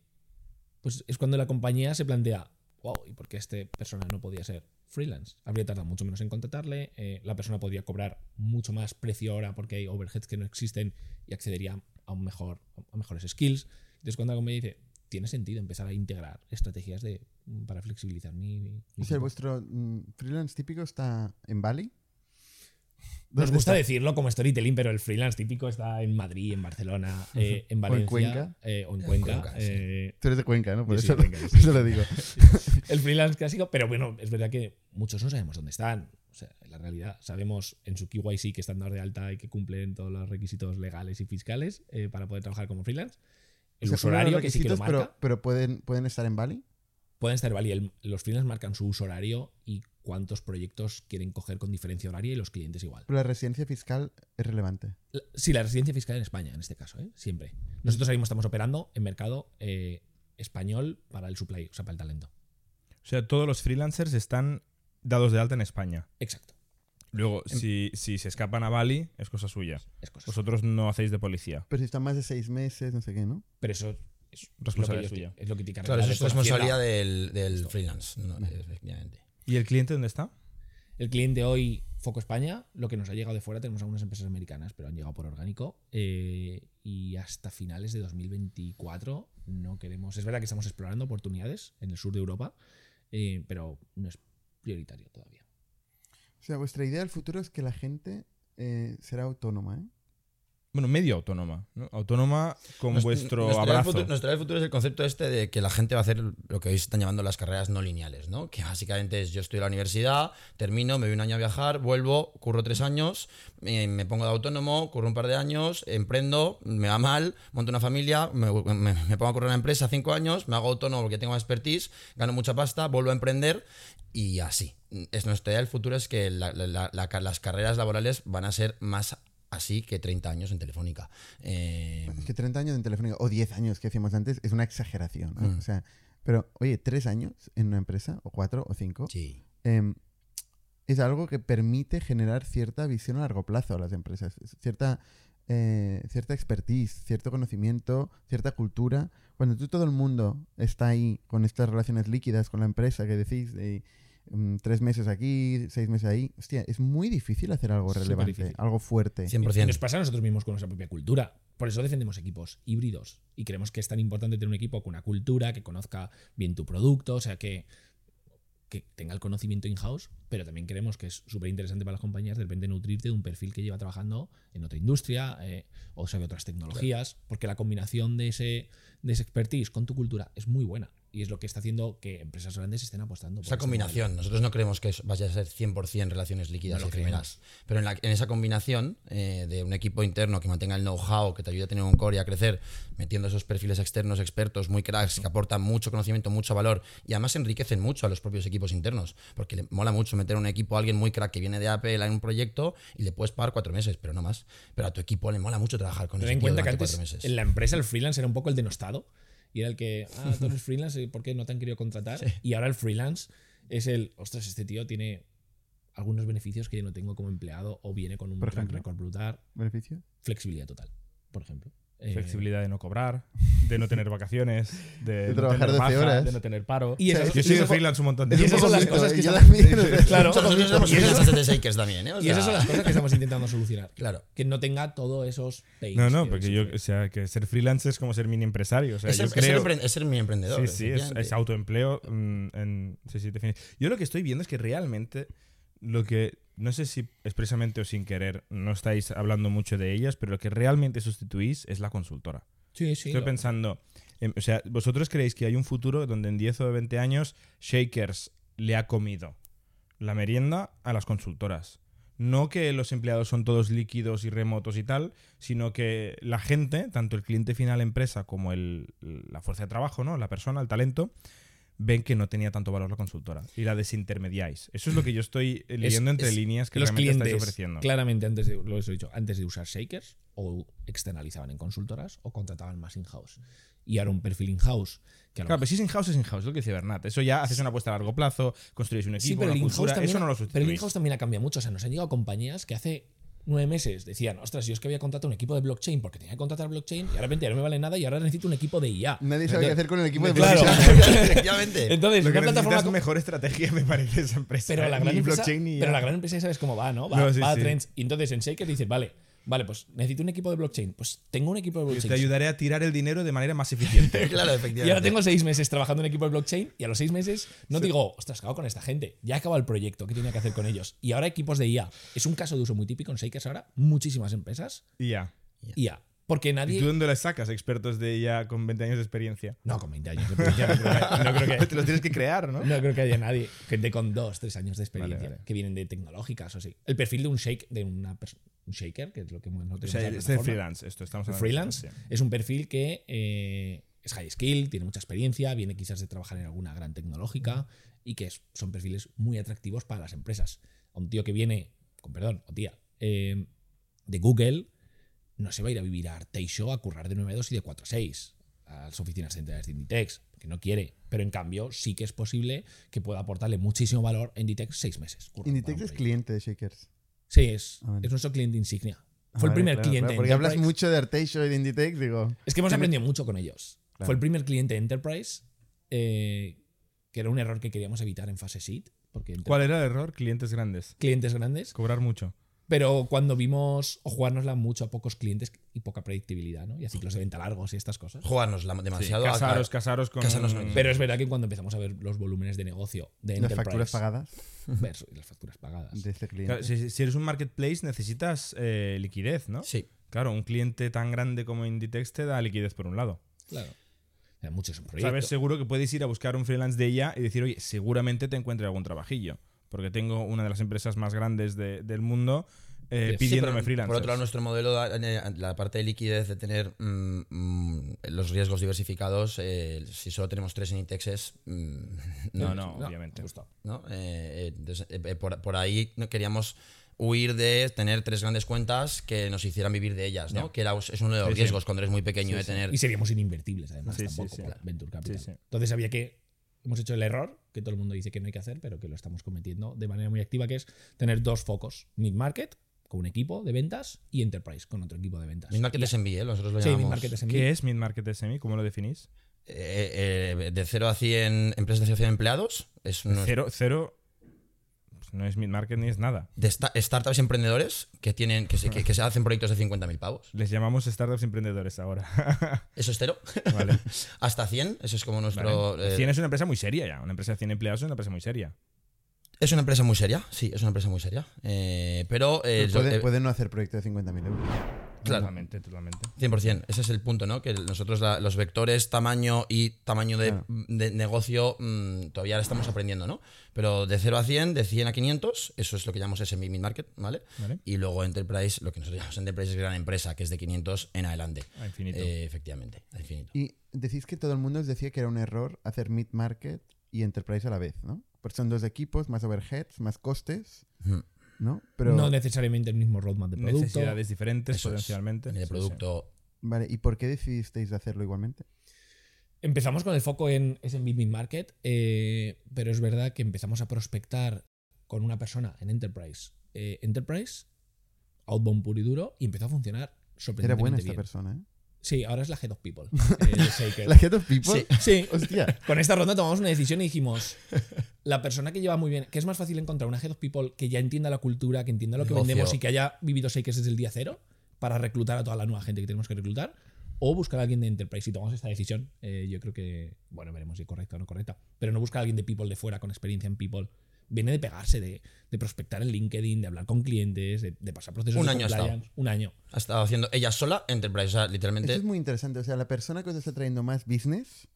pues es cuando la compañía se plantea, wow, ¿y por qué esta persona no podía ser freelance? Habría tardado mucho menos en contratarle, eh, la persona podría cobrar mucho más precio ahora porque hay overheads que no existen y accedería a, un mejor, a mejores skills. Entonces cuando la compañía dice, tiene sentido empezar a integrar estrategias de, para flexibilizar mi... mi O sea, equipo". vuestro mm, freelance típico está en Bali. Nos ¿Dónde gusta está? decirlo como storytelling, pero el freelance típico está en Madrid, en Barcelona, eh, en Valencia Cuenca. eh, o en Cuenca. Cuenca, sí. eh, Tú eres de Cuenca, ¿no? Por eso, Cuenca, sí. eso lo digo. el freelance clásico, pero bueno, es verdad que muchos no sabemos dónde están. En la realidad, sabemos en su KYC que están dados de alta y que cumplen todos los requisitos legales y fiscales eh, para poder trabajar como freelance. El O sea, horario, que sí que lo marca. pero, pero pueden, pueden estar en Bali. Pueden estar, vale, el- los freelance marcan su uso horario y cuántos proyectos quieren coger con diferencia horaria y los clientes igual. Pero la residencia fiscal es relevante. La- Sí, la residencia fiscal en España, en este caso, ¿eh? siempre. Nosotros ahora mismo estamos operando en mercado eh, español para el supply, o sea, para el talento. O sea, todos los freelancers están dados de alta en España. Exacto. Luego, si, si se escapan a Bali, es cosa suya. Es cosa. Vosotros no hacéis de policía. Pero si están más de seis meses, no sé qué, ¿no? Pero eso es Responsabilidad suya. Es lo que que Claro, eso es responsabilidad del, del freelance, no, efectivamente. ¿Y el cliente dónde está? El cliente hoy, Foco España, lo que nos ha llegado de fuera, tenemos algunas empresas americanas, pero han llegado por orgánico. eh, y hasta finales de 2024 no queremos. Es verdad que estamos explorando oportunidades en el sur de Europa, eh, pero no es prioritario todavía. O sea, vuestra idea del futuro es que la gente eh, será autónoma, ¿eh? Bueno, medio autónoma. ¿no? Autónoma con vuestro nuestra idea del abrazo. futuro- nuestra idea del futuro es el concepto este de que la gente va a hacer lo que hoy se están llamando las carreras no lineales, ¿no? Que básicamente es yo estoy en la universidad, termino, me voy un año a viajar, vuelvo, curro tres años, me, me pongo de autónomo, curro un par de años, emprendo, me va mal, monto una familia, me, me- me pongo a correr una empresa cinco años, me hago autónomo porque tengo más expertise, gano mucha pasta, vuelvo a emprender y así. Es nuestra idea del futuro es que la- la- la- la- las carreras laborales van a ser más así que 30 años en Telefónica. Eh, Es que 30 años en Telefónica, o 10 años que decíamos antes, es una exageración. ¿no? Mm. O sea, pero, oye, 3 años en una empresa, o 4 o 5, sí. em, es algo que permite generar cierta visión a largo plazo a las empresas. Es Cierta, eh, cierta expertise, cierto conocimiento, cierta cultura. Cuando tú todo el mundo está ahí con estas relaciones líquidas con la empresa que decís de mm, tres meses aquí, seis meses ahí, hostia, es muy difícil hacer algo relevante, difícil. algo fuerte. 100%. Y nos pasa a nosotros mismos con nuestra propia cultura. Por eso defendemos equipos híbridos. Y creemos que es tan importante tener un equipo con una cultura, que conozca bien tu producto, o sea, que, que tenga el conocimiento in-house, pero también creemos que es súper interesante para las compañías de repente nutrirte de un perfil que lleva trabajando en otra industria eh, o sabe otras tecnologías, porque la combinación de ese, de ese expertise con tu cultura es muy buena. Y es lo que está haciendo que empresas grandes estén apostando por Esa este combinación, nosotros no creemos que vaya a ser 100% relaciones líquidas No y primeras, pero en, la- en esa combinación eh, de un equipo interno que mantenga el know-how, que te ayude a tener un core y a crecer, metiendo esos perfiles externos expertos muy cracks que aportan mucho conocimiento, mucho valor y además enriquecen mucho a los propios equipos internos, porque le mola mucho meter un equipo a alguien muy crack que viene de Apple en un proyecto y le puedes pagar cuatro meses, pero no más. Pero a tu equipo le mola mucho trabajar con Ten en cuenta que antes meses. en la empresa el freelance era un poco el denostado. Y era el que, ah, tú eres freelance, ¿por qué no te han querido contratar? Y ahora el freelance es el, ostras, este tío tiene algunos beneficios que yo no tengo como empleado o viene con un record brutal. ¿Beneficio? Flexibilidad total, por ejemplo. Eh, Flexibilidad de no cobrar, de no tener vacaciones, de, De no trabajar tener 12 baja, horas. de no tener paro. Y Yo he sido freelance un montón de y tiempo. esas son las Yo cosas que yo estamos- también. Claro. Nosotros somos Y esas- son las cosas que estamos intentando solucionar. Claro. Que no tenga todos esos pains No, no, que porque yo, o sea, que ser freelance es como ser mini empresario. O sea, es, yo ser, es ser creo. empre- es ser mi emprendedor. Sí, sí, es, autoempleo. mm, en, sí, sí, Yo lo que estoy viendo es que realmente lo que, no sé si expresamente o sin querer, no estáis hablando mucho de ellas, pero lo que realmente sustituís es la consultora. Sí, sí. Estoy lo- pensando, o sea, ¿vosotros creéis que hay un futuro donde en 10 o 20 años Shakers le ha comido la merienda a las consultoras? No que los empleados son todos líquidos y remotos y tal, sino que la gente, tanto el cliente final empresa como el, la fuerza de trabajo, ¿no? la persona, el talento, ven que no tenía tanto valor la consultora y la desintermediáis. Eso es lo que yo estoy eh, leyendo entre es- líneas que los realmente clientes, estáis ofreciendo. claramente antes de, lo he dicho, antes de usar shakers, o externalizaban en consultoras o contrataban más in-house. Y ahora un perfil in-house que Claro, pero si es in-house, es in-house, es lo que dice Bernat. Eso ya haces una apuesta a largo plazo, construyes un equipo, Sí, pero una el in-house cultura, también, eso no lo pero el sustituís. in-house también ha cambiado mucho. O sea, nos han llegado compañías que hace nueve meses decían, ostras, yo es que había contratado un equipo de blockchain porque tenía que contratar blockchain y ahora de repente ya no me vale nada y ahora necesito un equipo de IA. Nadie sabe qué hacer con el equipo de Claro. blockchain. Efectivamente. Entonces, Lo que una plataforma necesitas como- mejor estrategia, me parece, esa empresa. pero la Ni gran empresa, blockchain ni pero ya. la gran empresa ya sabes cómo va, ¿no? Va, No, sí, va a sí. trends. Y entonces en Shaker dices, vale, vale, pues necesito un equipo de blockchain. Pues tengo un equipo de Yo blockchain. te ayudaré a tirar el dinero de manera más eficiente. claro, efectivamente. Y ahora tengo seis meses trabajando en equipo de blockchain y a los seis meses no digo, ostras, acabo con esta gente. Ya he acabado el proyecto, ¿qué tenía que hacer con ellos? Y ahora equipos de IA. Es un caso de uso muy típico en Shakers ahora. Muchísimas empresas y ya. IA. Porque ¿Y nadie... tú dónde las sacas, expertos de ya con 20 años de experiencia? No, con 20 años de experiencia no creo que, Te los tienes que crear, ¿no? no creo que haya nadie. Gente con dos, tres años de experiencia Vale, vale. que vienen de tecnológicas o así. El perfil de un shake, de una pers- un shaker, que es lo que no O tenemos sea, de plataforma. freelance, esto estamos hablando de freelance es un perfil que eh, es high skill, tiene mucha experiencia, viene quizás de trabajar en alguna gran tecnológica y que es- son perfiles muy atractivos para las empresas. A un tío que viene, con perdón, o tía, eh, de Google, no se va a ir a vivir a Arteixo a currar de 9 a 2 y de 4 a 6 a las oficinas centrales de Inditex, que no quiere. Pero en cambio, sí que es posible que pueda aportarle muchísimo valor a Inditex seis meses. Inditex es cliente de Shakers. Sí, es, Ah, es nuestro cliente insignia. Fue el primer claro, cliente claro, Porque hablas mucho de Arteixo y de Inditex, digo. Es que hemos aprendido mucho con ellos. Claro. Fue el primer cliente Enterprise, eh, que era un error que queríamos evitar en fase seed. Porque ¿Cuál era el error? Clientes grandes. clientes grandes. Cobrar mucho. Pero cuando vimos o jugárnosla mucho a pocos clientes y poca predictibilidad, ¿no? Y a ciclos de venta largos y estas cosas. Jugarnos la- demasiado. a- casaros, a- casaros con. Casarnos con- Pero es verdad que cuando empezamos a ver los volúmenes de negocio de Las Enterprise facturas pagadas versus las facturas pagadas. de este cliente. Claro, si, si eres un marketplace, necesitas eh, liquidez, ¿no? Sí. Claro, un cliente tan grande como Inditex te da liquidez por un lado. Claro. Hay muchos en proyecto. Sabes seguro que puedes ir a buscar un freelance de ella y decir, oye, seguramente te encuentre algún trabajillo. Porque tengo una de las empresas más grandes de- del mundo eh, Sí, pidiéndome pero, freelancers. Por otro lado, nuestro modelo, da- eh, la parte de liquidez, de tener mm, mm, los riesgos diversificados, eh, si solo tenemos tres en ITEX es... mm, no, no, No, obviamente. justo. ¿no? Eh, eh, entonces, eh, eh, por, por ahí no queríamos huir de tener tres grandes cuentas que nos hicieran vivir de ellas, ¿no? Que era, es uno de los Sí, sí. riesgos cuando eres muy pequeño de tener... Y seríamos ininvertibles, además, Sí, sí, tampoco, sí. Venture Capital. Sí, sí. Entonces había que. Hemos hecho el error, que todo el mundo dice que no hay que hacer, pero que lo estamos cometiendo de manera muy activa, que es tener dos focos: mid-market, con un equipo de ventas, y enterprise, con otro equipo de ventas. Mid-market SMB, ¿eh? nosotros lo Sí, llamamos. mid-market SMB. ¿Qué es mid-market SME? ¿Cómo lo definís? Eh, eh, de 0 a 100 empresas de 0 a 100 empleados. Es Cero, cero no es mid-market ni es nada. de sta- startups y emprendedores que tienen que se, que, que se hacen proyectos de 50.000 pavos. Les llamamos startups emprendedores ahora. Eso es cero. vale. Hasta 100, eso es como nuestro... Vale. eh, 100 es una empresa muy seria ya. Una empresa de 100 empleados es una empresa muy seria. Es una empresa muy seria, sí, es una empresa muy seria. Eh, pero... eh, Pero puede, eh, puede no hacer proyecto de 50.000 euros. Claro. Totalmente, totalmente. 100%, ese es el punto, ¿no? Que nosotros la- los vectores, tamaño y tamaño de, Claro. de negocio mm, todavía la estamos aprendiendo, ¿no? Pero de 0 a 100, de 100 a 500, eso es lo que llamamos SME Mid-Market, ¿vale? Vale. Y luego Enterprise, lo que nosotros llamamos Enterprise es gran empresa, que es de 500 en adelante. A infinito. Eh, efectivamente, a infinito. Y decís que todo el mundo os decía que era un error hacer mid-market y enterprise a la vez, ¿no? Porque son dos equipos, más overheads, más costes, Ujú. ¿No? Pero, No necesariamente el mismo roadmap de producto. Necesidades diferentes Eso es. potencialmente. De Sí, producto, Vale, ¿y por qué decidisteis hacerlo igualmente? Empezamos con el foco en SMB Mid-Market, eh, pero es verdad que empezamos a prospectar con una persona en Enterprise. eh, Enterprise, outbound puro y duro, y empezó a funcionar Era sorprendentemente buena esta bien. persona, ¿eh? Sí, ahora es la Head of People. eh. La Head of People. Sí, sí. Hostia. Con esta ronda tomamos una decisión y dijimos, la persona que lleva muy bien, que es más fácil encontrar una Head of People que ya entienda la cultura, que entienda lo que Negocio. vendemos y que haya vivido Shakers desde el día cero para reclutar a toda la nueva gente que tenemos que reclutar, o buscar a alguien de Enterprise. Y tomamos esta decisión, eh, yo creo que, bueno, veremos si es correcta o no correcta, pero no buscar a alguien de People de fuera con experiencia en People. Viene de pegarse, de, de prospectar en LinkedIn, de hablar con clientes, de, de pasar procesos Un de año ha estado. Un año. ha estado haciendo ella sola Enterprise, o sea, literalmente... Esto es muy interesante. O sea, la persona que os está trayendo más business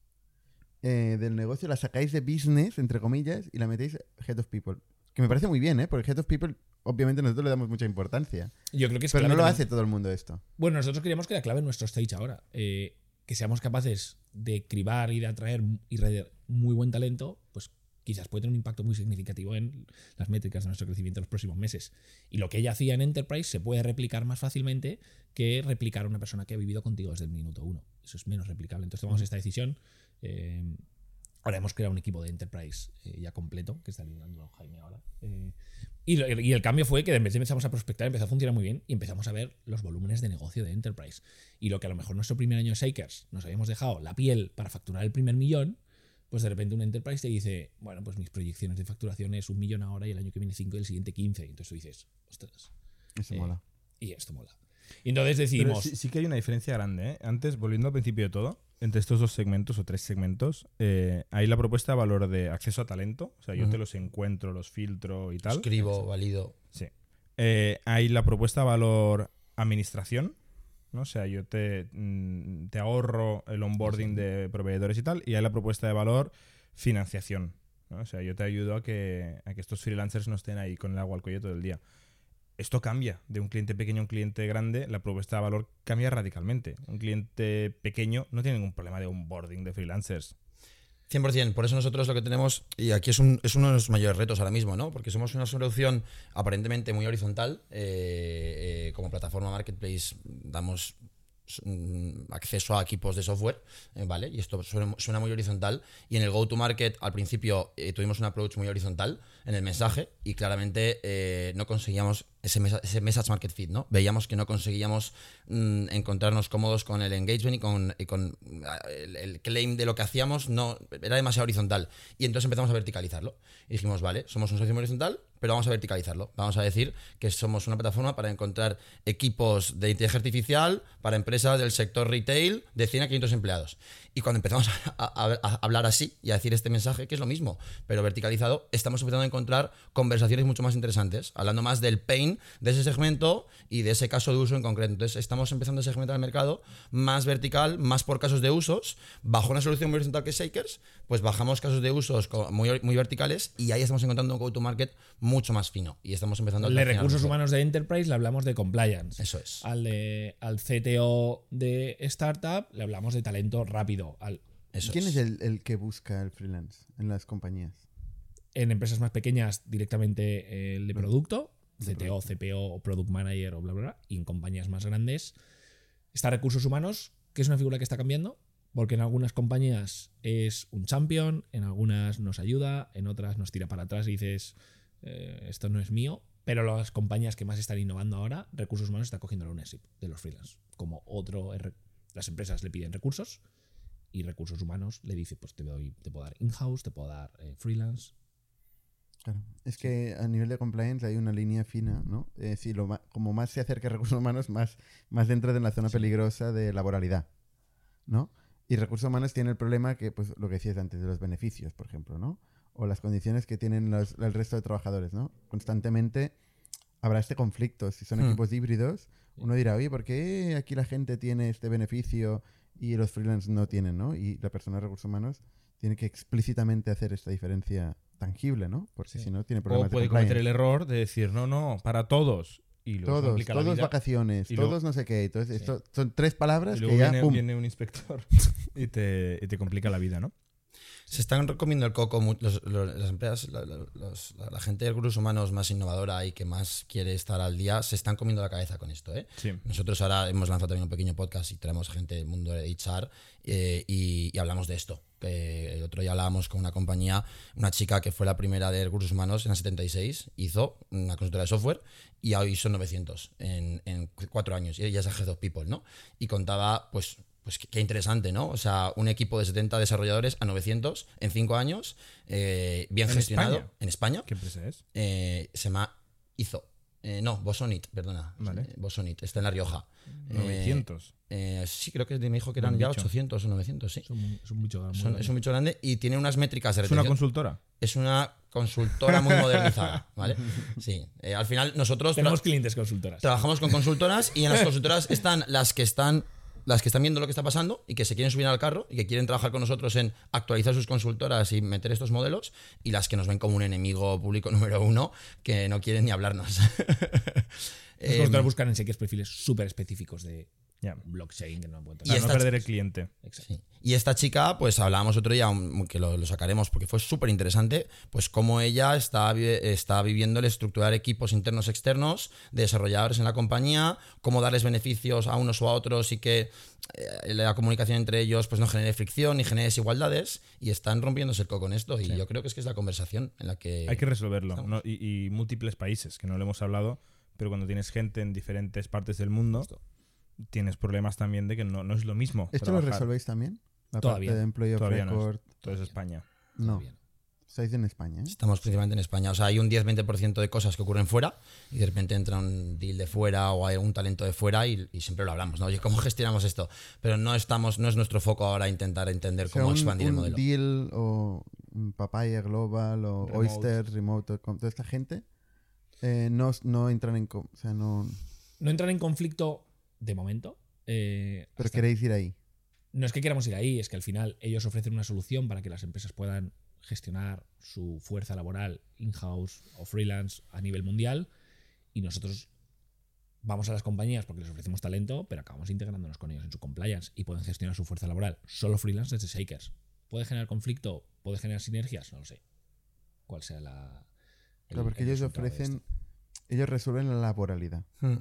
eh, del negocio la sacáis de business, entre comillas, y la metéis Head of People. Que me parece muy bien, ¿eh? Porque Head of People, obviamente, nosotros le damos mucha importancia. Yo creo que es Pero no lo hace todo el mundo esto. Bueno, nosotros queríamos que la clave en nuestro stage ahora, eh, que seamos capaces de cribar y de atraer y traer muy buen talento, pues quizás puede tener un impacto muy significativo en las métricas de nuestro crecimiento en los próximos meses. Y lo que ella hacía en Enterprise se puede replicar más fácilmente que replicar a una persona que ha vivido contigo desde el minuto uno. Eso es menos replicable. Entonces tomamos esta decisión. eh, ahora hemos creado un equipo de Enterprise eh, ya completo, que está liderando Jaime ahora. eh, y, lo- y el cambio fue que en vez de empezamos a prospectar, empezó a funcionar muy bien y empezamos a ver los volúmenes de negocio de Enterprise. Y lo que a lo mejor nuestro primer año de Shakers nos habíamos dejado la piel para facturar el primer millón, pues de repente un Enterprise te dice, bueno, pues mis proyecciones de facturación es un millón ahora y el año que viene cinco y el siguiente 15. Y entonces tú dices, ostras, Eso Eh, mola. y esto mola. Y entonces Pero decidimos, sí, sí que hay una diferencia grande. ¿eh? Antes, volviendo al principio de todo, entre estos dos segmentos o tres segmentos, eh, hay la propuesta de valor de acceso a talento. O sea, yo te los encuentro, los filtro y tal. Escribo, valido. Sí. Eh, hay la propuesta de valor administración. ¿No? O sea, yo te, mm, te ahorro el onboarding de proveedores y tal. Y hay la propuesta de valor financiación. ¿no? O sea, yo te ayudo a que, a que estos freelancers no estén ahí con el agua al cuello todo el día. Esto cambia de un cliente pequeño a un cliente grande, la propuesta de valor cambia radicalmente. Un cliente pequeño no tiene ningún problema de onboarding de freelancers. 100%, por eso nosotros lo que tenemos, y aquí es, un- es uno de los mayores retos ahora mismo, ¿no? Porque somos una solución aparentemente muy horizontal, eh, eh, como plataforma marketplace damos mm, acceso a equipos de software, eh, ¿vale? Y esto suena, suena muy horizontal, y en el go-to-market al principio eh, tuvimos un approach muy horizontal en el mensaje, y claramente eh, no conseguíamos ese, message market fit, ¿no? Veíamos que no conseguíamos mm, encontrarnos cómodos con el engagement y con, ah, el, claim de lo que hacíamos, no, era demasiado horizontal. Y entonces empezamos a verticalizarlo. Y dijimos, vale, somos un socio muy horizontal, pero vamos a verticalizarlo. Vamos a decir que somos una plataforma para encontrar equipos de inteligencia artificial para empresas del sector retail de 100 a 500 empleados. Y cuando empezamos a- a hablar así y a decir este mensaje, que es lo mismo, pero verticalizado, estamos empezando a encontrar conversaciones mucho más interesantes, hablando más del pain de ese segmento y de ese caso de uso en concreto. Entonces, estamos empezando a segmentar el mercado más vertical, más por casos de usos. Bajo una solución muy horizontal que es Shakers, pues bajamos casos de usos muy, muy verticales y ahí estamos encontrando un go-to-market mucho más fino. Y estamos empezando a De recursos humanos de Enterprise le hablamos de compliance. Eso es. Al, de, al CTO de startup le hablamos de talento rápido. Al, Eso ¿Quién es. es el, el que busca el freelance en las compañías? en empresas más pequeñas directamente eh, el de producto, CTO, CPO, Product Manager o bla, bla, bla. Y en compañías más grandes está recursos humanos, que es una figura que está cambiando, porque en algunas compañías es un champion, en algunas nos ayuda, en otras nos tira para atrás y dices, eh, esto no es mío. Pero las compañías que más están innovando ahora, recursos humanos está cogiendo el ownership de los freelance. Como otro, las empresas le piden recursos y recursos humanos le dice, pues te, doy, te puedo dar in-house, te puedo dar eh, freelance. Claro. Es que a nivel de compliance hay una línea fina, ¿no? Es decir, lo ma- como más se acerca a recursos humanos, más, más dentro de la zona peligrosa de laboralidad, ¿no? Y recursos humanos tiene el problema que, pues, lo que decías antes, de los beneficios, por ejemplo, ¿no? O las condiciones que tienen los- el resto de trabajadores, ¿no? Constantemente habrá este conflicto. Si son Hmm. equipos híbridos, uno dirá, oye, ¿por qué aquí la gente tiene este beneficio y los freelance no tienen, ¿no? Y la persona de recursos humanos tiene que explícitamente hacer esta diferencia tangible, ¿no? Porque si no tiene problemas O de puede cometer el error de decir, no, no, para todos. Y luego Todos, complica la todos vida. vacaciones, Y luego- todos no sé qué. Entonces, esto son tres palabras Y que ya, viene, ¡pum! viene un inspector y te, y te complica la vida, ¿no? Se están comiendo el coco mu- los- los- las empresas, la, los- gente de recursos humanos más innovadora y que más quiere estar al día, se están comiendo la cabeza con esto. ¿eh? Sí. Nosotros ahora hemos lanzado también un pequeño podcast y traemos gente del mundo de HR eh, y, y hablamos de esto. Que el otro día hablábamos con una compañía, una chica que fue la primera de recursos humanos en la 76, hizo una consultora de software y hoy son 900 en, en cuatro años. Y ella es a Head of People, ¿no? Y contaba, pues, pues qué, interesante, ¿no? O sea, un equipo de 70 desarrolladores a 900 en cinco años, eh, bien ¿En gestionado. España? En España. ¿Qué empresa es? Eh, se llama Izo. Eh, no, Bosonit, perdona. Vale. Bosonit, está en La Rioja. Eh, 900. eh, sí, creo que me dijo que eran ya bicho. 800 o 900, sí. Son, son mucho Son- grandes. es un bicho grande y tiene unas métricas de Es una consultora. Es una consultora muy modernizada, ¿vale? Sí. Al final nosotros Tenemos clientes consultoras. trabajamos con consultoras y en las consultoras están las que están las que están viendo lo que está pasando y que se quieren subir al carro y que quieren trabajar con nosotros en actualizar sus consultoras y meter estos modelos y las que nos ven como un enemigo público número uno que no quieren ni hablarnos. Las Eh, consultoras buscan en sí que es perfiles súper específicos de Blockchain que no pueden Para no esta- perder el cliente. Sí. Y esta chica, pues hablábamos otro día, que lo, lo sacaremos porque fue súper interesante, pues cómo ella está, está viviendo el estructurar equipos internos externos de desarrolladores en la compañía, cómo darles beneficios a unos o a otros y que eh, la comunicación entre ellos pues no genere fricción ni genere desigualdades y están rompiéndose el coco con esto y yo creo que es que es la conversación en la que... Hay que resolverlo. ¿no? Y, y múltiples países, que no lo hemos hablado, pero cuando tienes gente en diferentes partes del mundo, tienes problemas también de que no, no es lo mismo. ¿Esto lo trabajar. resolvéis también? La Todavía. parte de Employee of Todavía no es. Record. Todo es España. No. Todavía no. Estáis en España, ¿eh? Estamos principalmente en España. O sea, hay un 10-20% de cosas que ocurren fuera y de repente entra un deal de fuera o hay algún talento de fuera y, y siempre lo hablamos, ¿no? Oye, ¿cómo gestionamos esto? Pero no estamos, no es nuestro foco ahora intentar entender O sea, cómo un, expandir el un modelo. deal o Papaya Global o Remote. Oyster, Remote, toda esta gente eh, no, no entran en... O sea, no... No entran en conflicto de momento. eh, Pero queréis ir ahí. No es que queramos ir ahí, es que al final ellos ofrecen una solución para que las empresas puedan gestionar su fuerza laboral in-house o freelance a nivel mundial y nosotros vamos a las compañías porque les ofrecemos talento, pero acabamos integrándonos con ellos en su compliance y pueden gestionar su fuerza laboral solo freelance desde Shakers. ¿Puede generar conflicto? ¿Puede generar sinergias? No lo sé. ¿Cuál sea la... el- Claro, porque el ellos ofrecen... Ellos resuelven la laboralidad, Hmm,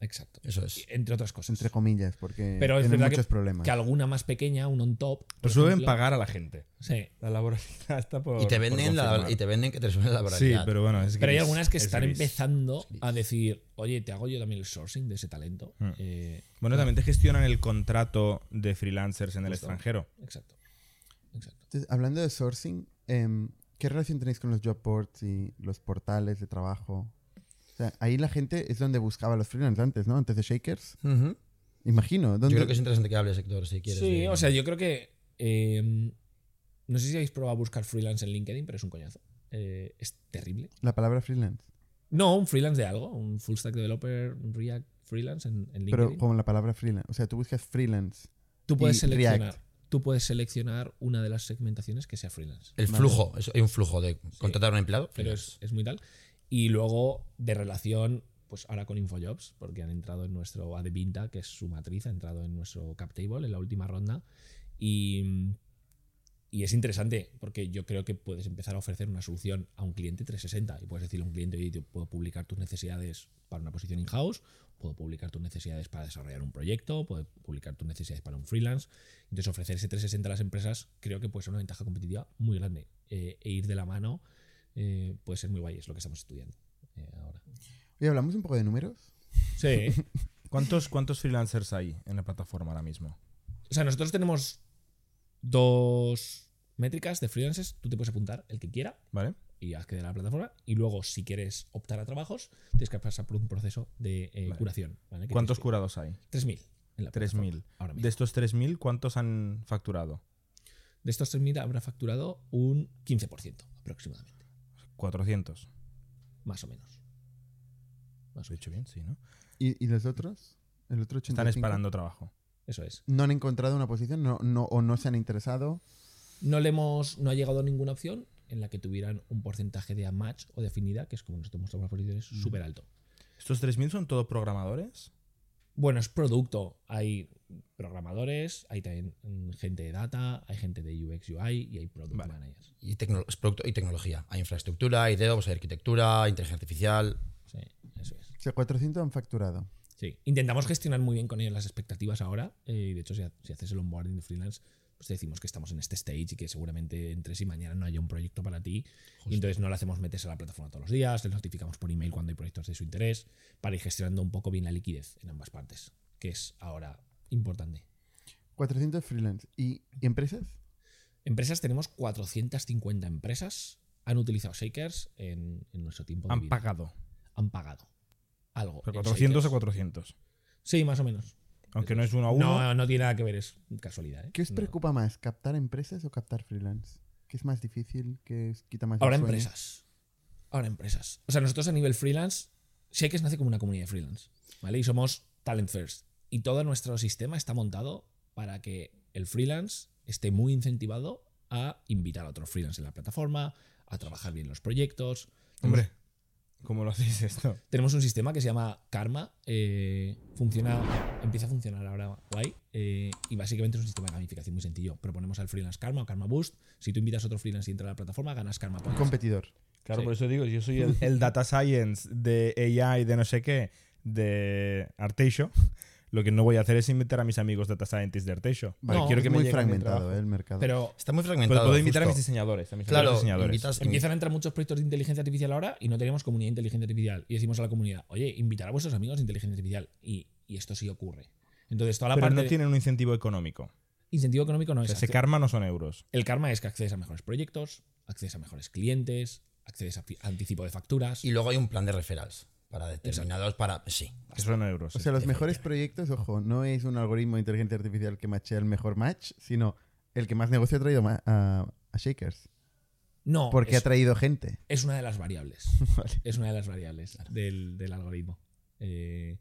Exacto. Eso es. Entre otras cosas. entre comillas, porque Pero es tienen verdad muchos que, problemas. que alguna más pequeña, un on top. Resuelven ejemplo, pagar a la gente. Sí. La laboralidad está por. Y te venden la, y te venden que te resuelven la Sí, laboralidad. pero bueno, es Pero hay algunas que es están gris. empezando a decir, oye, te hago yo también el sourcing de ese talento. Hmm. Eh, Bueno, también te gestionan el contrato de freelancers en el Justo. extranjero. exacto. Exacto. Entonces, hablando de sourcing, em, ¿qué relación tenéis con los job boards y los portales de trabajo? O sea, ahí la gente es donde buscaba los freelance antes, ¿no? Antes de Shakers. Imagino. Yo ¿dónde- creo que es interesante que hables, Héctor, si quieres. Sí, de- o sea, yo creo que. eh, no sé si habéis probado a buscar freelance en LinkedIn, pero es un coñazo. Eh, es terrible. La palabra freelance. No, un freelance de algo, un full stack developer, un React freelance en, en LinkedIn. Pero como la palabra freelance. O sea, tú buscas freelance. tú puedes y seleccionar. React. Tú puedes seleccionar una de las segmentaciones que sea freelance. El Vale. flujo, es- hay un flujo de contratar a un empleado. Pero es, es muy tal. Y luego de relación, pues ahora con Infojobs, porque han entrado en nuestro Adevinta, que es su matriz, ha entrado en nuestro cap table en la última ronda. Y, y es interesante, porque yo creo que puedes empezar a ofrecer una solución a un cliente 360 y puedes decirle a un cliente, yo puedo publicar tus necesidades para una posición in-house, puedo publicar tus necesidades para desarrollar un proyecto, puedo publicar tus necesidades para un freelance. Entonces ofrecer ese 360 a las empresas creo que puede ser una ventaja competitiva muy grande eh, e ir de la mano eh, puede ser muy guay, es lo que estamos estudiando eh, ahora. Oye, hablamos un poco de números. Sí. ¿Cuántos, ¿Cuántos freelancers hay en la plataforma ahora mismo? o sea, nosotros tenemos dos métricas de freelancers. Tú te puedes apuntar el que quiera ¿Vale? y acceder a la plataforma. Y luego, si quieres optar a trabajos, tienes que pasar por un proceso de eh, Vale. curación. ¿Cuántos tienes curados hay? que- 3.000. en la plataforma 3.000. Ahora mismo. De estos 3.000, ¿cuántos han facturado? De estos 3.000 habrá facturado un 15% aproximadamente. 400. Más o menos. Más ¿Lo o menos. dicho bien? Sí, ¿no? ¿Y, y los otros? El otro 85. Están esperando trabajo. Eso es. No han encontrado una posición no, no, o no se han interesado. No le hemos, no ha llegado a ninguna opción en la que tuvieran un porcentaje de match o de afinidad, que es como nosotros mostramos las posiciones, súper alto. ¿Estos 3.000 son todo programadores? Bueno, es producto. Hay programadores, hay también mm, gente de data, hay gente de UX UI y hay product Vale. managers. Y tecno- es producto y tecnología. Hay infraestructura, hay DevOps, hay arquitectura, inteligencia artificial. Sí, eso es. O sea, 400 han facturado. Sí. Intentamos gestionar muy bien con ellos las expectativas ahora. eh, y de hecho, si, ha- si haces el onboarding de freelance, pues te decimos que estamos en este stage y que seguramente entre sí mañana no haya un proyecto para ti. Y entonces no le hacemos meterse a la plataforma todos los días, les notificamos por email cuando hay proyectos de su interés, para ir gestionando un poco bien la liquidez en ambas partes, que es ahora importante. 400 freelance. ¿Y, y empresas? Empresas, tenemos 450 empresas. Han utilizado Shakers en, en nuestro tiempo de Han vida. pagado. Han pagado algo. Pero en 400 a Shakers. 400. Sí, más o menos. Aunque no es uno a uno. No, no tiene nada que ver, es casualidad. ¿eh? ¿Qué os No. preocupa más? ¿Captar empresas o captar freelance? ¿Qué es más difícil? ¿Qué es- quita más Ahora empresas. Ahora empresas. O sea, nosotros a nivel freelance, Shakers nace como una comunidad de freelance. ¿Vale? Y somos talent first. Y todo nuestro sistema está montado para que el freelance esté muy incentivado a invitar a otros freelance en la plataforma, a trabajar bien los proyectos. Hombre, ¿cómo lo hacéis esto? Tenemos un sistema que se llama Karma. eh, funciona, empieza a funcionar ahora guay. eh, y básicamente es un sistema de gamificación muy sencillo. Proponemos al freelance Karma o Karma Boost. Si tú invitas a otro freelance y entra a la plataforma, ganas Karma Un competidor. Claro, Sí. por eso digo, yo soy el, el data science de AI, de no sé qué, de Arteixo. Lo que no voy a hacer es invitar a mis amigos data scientists de Arteixo. Vale, Porque quiero es que me muy fragmentado eh, el mercado. Pero Está muy Pero fragmentado. puedo invitar a mis diseñadores. A mis Claro, diseñadores. invitas, empiezan a entrar muchos proyectos de inteligencia artificial ahora y no tenemos comunidad de inteligencia artificial. Y decimos a la comunidad, oye, invitar a vuestros amigos de inteligencia artificial. Y, y esto sí ocurre. Entonces, toda la pero parte no de tienen un incentivo económico. incentivo económico no O es. ese acce- karma no son euros. El karma es que accedes a mejores proyectos, accedes a mejores clientes, accedes a anticipo de facturas. Y luego hay un plan de referrals para determinados, para... Sí. Que son euros. o sea, los mejores proyectos, ojo, no es un algoritmo de inteligencia artificial que machea el mejor match, sino el que más negocio ha traído a, a Shakers. no, Porque ha traído gente. es una de las variables. Vale. Es una de las variables del, del algoritmo. Eh,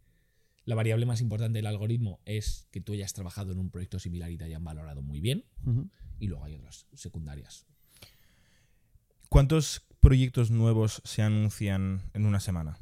la variable más importante del algoritmo es que tú hayas trabajado en un proyecto similar y te hayan valorado muy bien. Y luego hay otras secundarias. ¿Cuántos proyectos nuevos se anuncian en una semana?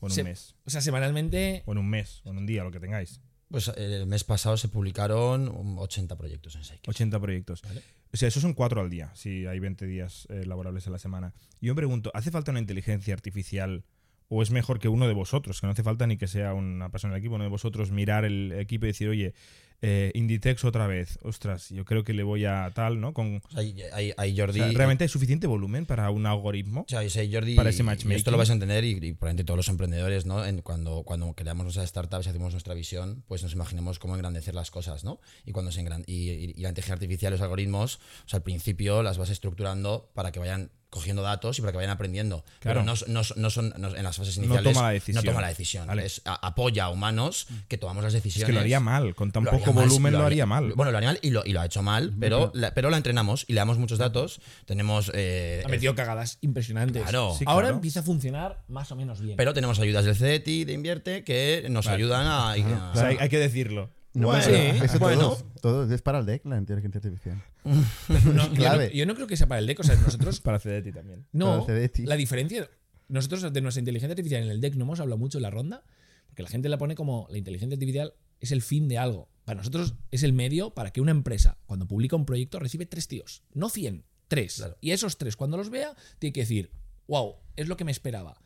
O en un Se- mes. O sea, semanalmente O en un mes. O en un día, lo que tengáis. Pues el mes pasado se publicaron um, 80 proyectos en Shake. 80 proyectos. Vale. O sea, esos son cuatro al día, si hay 20 días eh, laborables a la semana. Y yo me pregunto, ¿hace falta una inteligencia artificial o es mejor que uno de vosotros, que no hace falta ni que sea una persona del equipo, uno de vosotros, mirar el equipo y decir, oye, eh, Inditex otra vez, ostras, yo creo que le voy a tal, ¿no? Con, O sea, hay, hay- hay o Jordi... sea, ¿Realmente hay suficiente volumen para un algoritmo? O sea, Jordi, Para ese y matchmaking. esto lo vais a entender y, y probablemente todos los emprendedores, ¿no? En- cuando, cuando creamos nuestras startups y hacemos nuestra visión, pues nos imaginemos cómo engrandecer las cosas, ¿no? Y cuando se y- y la inteligencia artificial, los algoritmos, o sea, al principio las vas estructurando para que vayan cogiendo datos y para que vayan aprendiendo. Claro. Pero no, no- no son no- en las fases No iniciales. toma la decisión. No toma la decisión. Vale. Es, a- apoya a humanos que tomamos las Es decisiones. que lo haría mal, con tan poco volumen lo haría mal. Bueno, lo haría mal y lo, y lo ha hecho mal, pero la, pero la entrenamos y le damos muchos datos. Tenemos. eh, Ha metido cagadas impresionantes. Claro. Sí, Ahora empieza a funcionar más o menos bien. pero tenemos ayudas del CETI de Invierte que nos ayudan a. y- a- O sea, hay, hay que decirlo. No, Bueno, pero sí, eso bueno. todos, todos. Es para el DEC, la inteligencia artificial. No, yo, no, yo no creo que sea para el DEC. O sea, nosotros. Para CDT también. No, CDT. la diferencia. Nosotros de nuestra inteligencia artificial en el DEC no hemos hablado mucho en la ronda, porque la gente la pone como la inteligencia artificial es el fin de algo. Para nosotros es el medio para que una empresa, cuando publica un proyecto, recibe tres tíos, no 100, tres. Claro. Y esos tres, cuando los vea, tiene que decir, wow, es lo que me esperaba.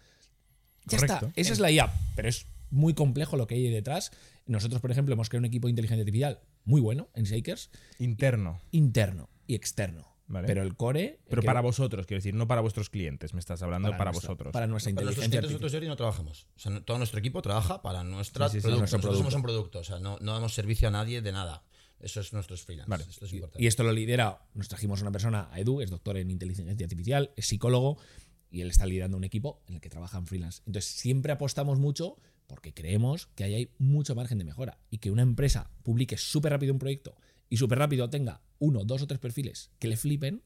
Ya Correcto. está, esa es la IA, pero es muy complejo lo que hay detrás. Nosotros, por ejemplo, hemos creado un equipo de inteligencia artificial muy bueno en Shakers, Interno. interno y externo. Vale. Pero el core. el Pero que- para vosotros, quiero decir, no para vuestros clientes, me estás hablando para, nuestra- vosotros. Para nuestra Para nuestros inteligencia clientes nosotros. Jordi, no trabajamos. O sea, no- todo nuestro equipo trabaja para nuestra Sí, sí, sí, producto. Nosotros somos un producto. O sea, no, no damos servicio a nadie de nada. Eso es nuestros freelance. Vale. Esto es importante. Y esto lo lidera, nos trajimos a una persona, a Edu, es doctor en inteligencia artificial, es psicólogo y él está liderando un equipo en el que trabajan freelance. Entonces siempre apostamos mucho porque creemos que ahí hay mucho margen de mejora y que una empresa publique súper rápido un proyecto y súper rápido tenga uno, dos o tres perfiles que le flipen,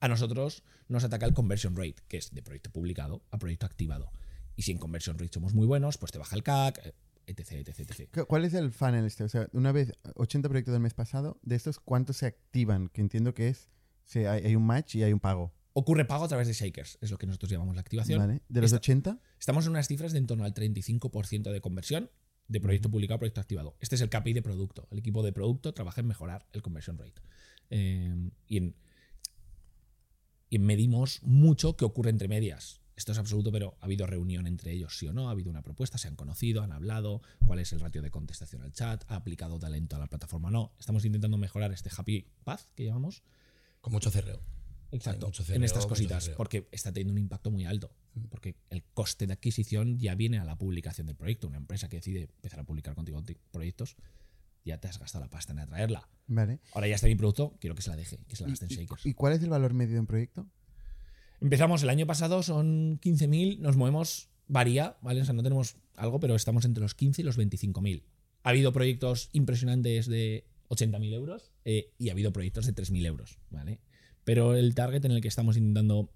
a nosotros nos ataca el conversion rate, que es de proyecto publicado a proyecto activado. Y si en conversion rate somos muy buenos, pues te baja el CAC, etc, etc, etc. ¿Cu- ¿Cuál es el funnel este? O sea, una vez 80 proyectos del mes pasado, de estos, ¿cuántos se activan? Que entiendo que es, si hay un match y hay un pago. Ocurre pago a través de Shakers, es lo que nosotros llamamos la activación. ¿Vale? De los Esta- 80, Estamos en unas cifras de en torno al 35% de conversión de proyecto publicado a proyecto activado. Este es el KPI de producto. El equipo de producto trabaja en mejorar el conversion rate. Eh, y, en, y medimos mucho qué ocurre entre medias. Esto es absoluto, pero ha habido reunión entre ellos, sí o no, ha habido una propuesta, se han conocido, han hablado, cuál es el ratio de contestación al chat, ha aplicado talento a la plataforma o no. Estamos intentando mejorar este happy path que llamamos. Con mucho cerreo. Exacto, en estas cositas, porque está teniendo un impacto muy alto, porque el coste de adquisición ya viene a la publicación del proyecto. Una empresa que decide empezar a publicar contigo ti- proyectos, ya te has gastado la pasta en atraerla. ¿vale? Ahora ya está mi producto, quiero que se la deje, que se la ¿Y, gaste en y- Shakers. y cuál es el valor medio de un proyecto? Empezamos el año pasado, son 15.000, nos movemos, varía, ¿vale? O sea, no tenemos algo, pero estamos entre los 15 y los 25.000. Ha habido proyectos impresionantes de 80.000 euros eh, y ha habido proyectos de 3.000 euros, ¿vale? Pero el target en el que estamos intentando...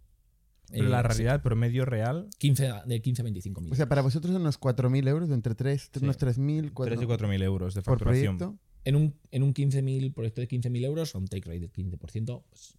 Pero eh, la sí, realidad, el promedio real, 15, a- de 15 a 25.000. O sea, para vosotros son unos 4.000 euros, de entre 3, Sí. unos 3.000, 3 y 4.000 euros de por facturación. proyecto. en un, en un 15.000, proyecto de 15.000 euros, un take rate del 15%, pues,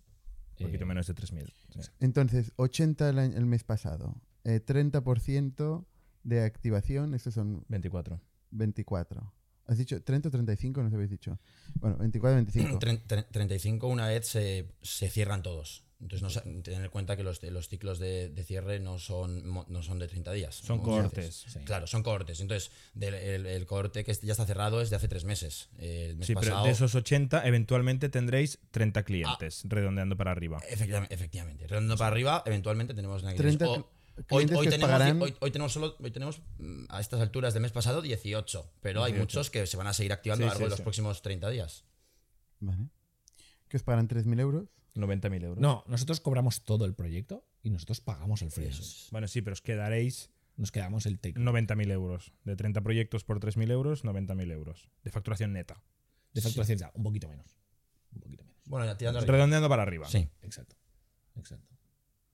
Un poquito eh, menos de 3.000. sí. Entonces, 80 el, año- el mes pasado, eh, 30% de activación, estos son 24. 24. ¿Has dicho 30 o 35? No os habéis dicho. Bueno, 24, 25. Tre- tre- 35 una vez se, se cierran todos. Entonces, no, tener en cuenta que los, los ciclos de, de cierre no son, no son de 30 días. Son cohortes. dices. Claro, son cohortes. Entonces, del- el, el cohorte que ya está cerrado es de hace tres meses. Eh, El mes Sí, pero de esos 80, eventualmente tendréis 30 clientes, redondeando para arriba. Efectivamente, efectivamente. Redondeando para arriba, eventualmente tenemos una 30 O- Hoy, hoy tenemos, pagarán- hoy, hoy tenemos solo hoy tenemos mm, a estas alturas del mes pasado 18, pero hay 18. muchos que se van a seguir activando Sí, a lo largo sí, de los sí. próximos 30 días. Vale. ¿Que os pagan 3.000 euros? 90.000 euros. No, nosotros cobramos todo el proyecto y nosotros pagamos el freelance. Es. Bueno, sí, pero os quedaréis Nos quedamos el take. 90.000 euros. De 30 proyectos por 3.000 euros, 90.000 euros. De facturación neta. De facturación ya, un poquito menos. Un poquito menos. Bueno, ya tirando arriba. Redondeando para arriba. Sí. Exacto. Exacto.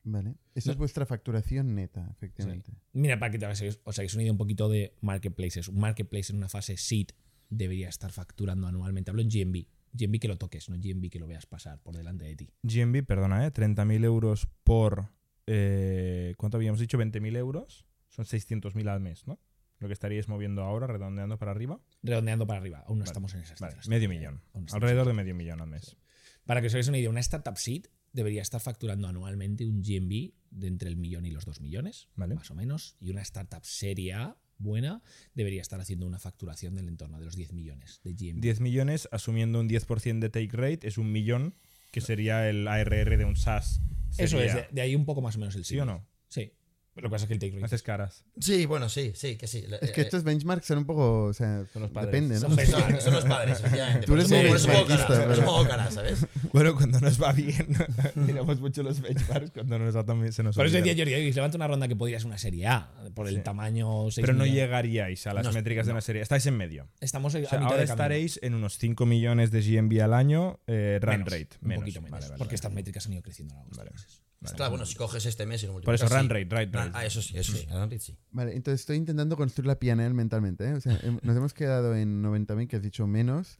Vale. Esa es vuestra facturación neta, efectivamente. Mira, para que te hagáis, os hagáis una idea un poquito de marketplaces. Un marketplace en una fase seed debería estar facturando anualmente. Hablo en GMB. GMB que lo toques, no GMB que lo veas pasar por delante de ti. GMB, perdona, ¿eh? 30.000 euros por. eh, ¿Cuánto habíamos dicho? 20.000 euros. Son 600.000 al mes, ¿no? Lo que estaríais moviendo ahora, redondeando para arriba. Redondeando para arriba. Aún no Vale, estamos en esas Vale, cifras. medio millón. Alrededor de medio millón al mes. Para que os hagáis una idea, una startup seed debería estar facturando anualmente un GMB de entre el millón y los dos millones, Vale. más o menos. Y una startup seria buena debería estar haciendo una facturación del entorno de los 10 millones de GMB. 10 millones, asumiendo un 10% de take rate, es un millón, que sería el ARR de un SaaS. Eso es, de, de ahí un poco más o menos el ¿Sí o no? Sí. Lo que pasa es que el take rate Haces caras. Sí, bueno, sí, sí, que sí. Es que estos benchmarks son un poco. O sea, Son los padres. depende, ¿no? Son Son, son los padres, efectivamente. Tú eres Por eso- muy benchmarkista, cara, ¿sabes? Bueno, cuando nos va bien, miramos mucho los benchmarks. Cuando nos va también se nos Por eso decía Jordi, "Oye, levanta una ronda que podría ser una serie A, por el Sí. tamaño. seis Pero no millones". llegaríais a las No, métricas de una serie. Estáis en medio. Estamos a O sea, mitad ahora de estaréis en unos 5 millones de GMV al año, eh, run Menos, rate. Un Menos. poquito menos. Vale, vale, porque vale. estas métricas han ido creciendo a de Vale. meses. Vale. Claro, bueno, si coges este mes y lo Por multiplicas. eso, run sí. rate, rate, rate. Ah, eso sí, eso sí. Run rate sí. Vale, entonces estoy intentando construir la PNL mentalmente. ¿eh? O sea, hem- nos hemos quedado en 90.000, que has dicho menos.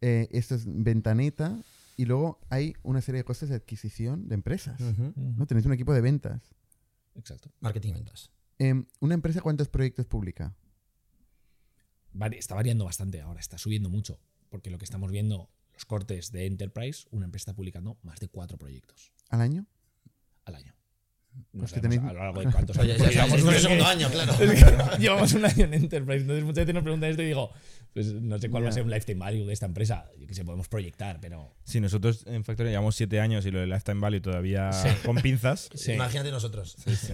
Eh, esto es ventaneta. Y luego hay una serie de costes de adquisición de empresas. ¿no? Tenéis un equipo de ventas. Exacto. Marketing y ventas. Em, ¿Una empresa cuántos proyectos publica? Vari- Está variando bastante ahora, está subiendo mucho. Porque lo que estamos viendo, los cortes de Enterprise, una empresa está publicando más de cuatro proyectos ¿Al año? Al año. No Pues que sabemos tenéis- a lo largo de cuántos años. ya, llevamos es un segundo año, claro. llevamos un año en Enterprise, entonces muchas veces nos preguntan esto y digo, pues no sé cuál va a ser un lifetime value de esta empresa. Yo que sé, podemos proyectar, pero Si nosotros en Factory llevamos 7 años y lo de Lifetime Value todavía Sí. con pinzas. sí, Imagínate nosotros. Sí, sí.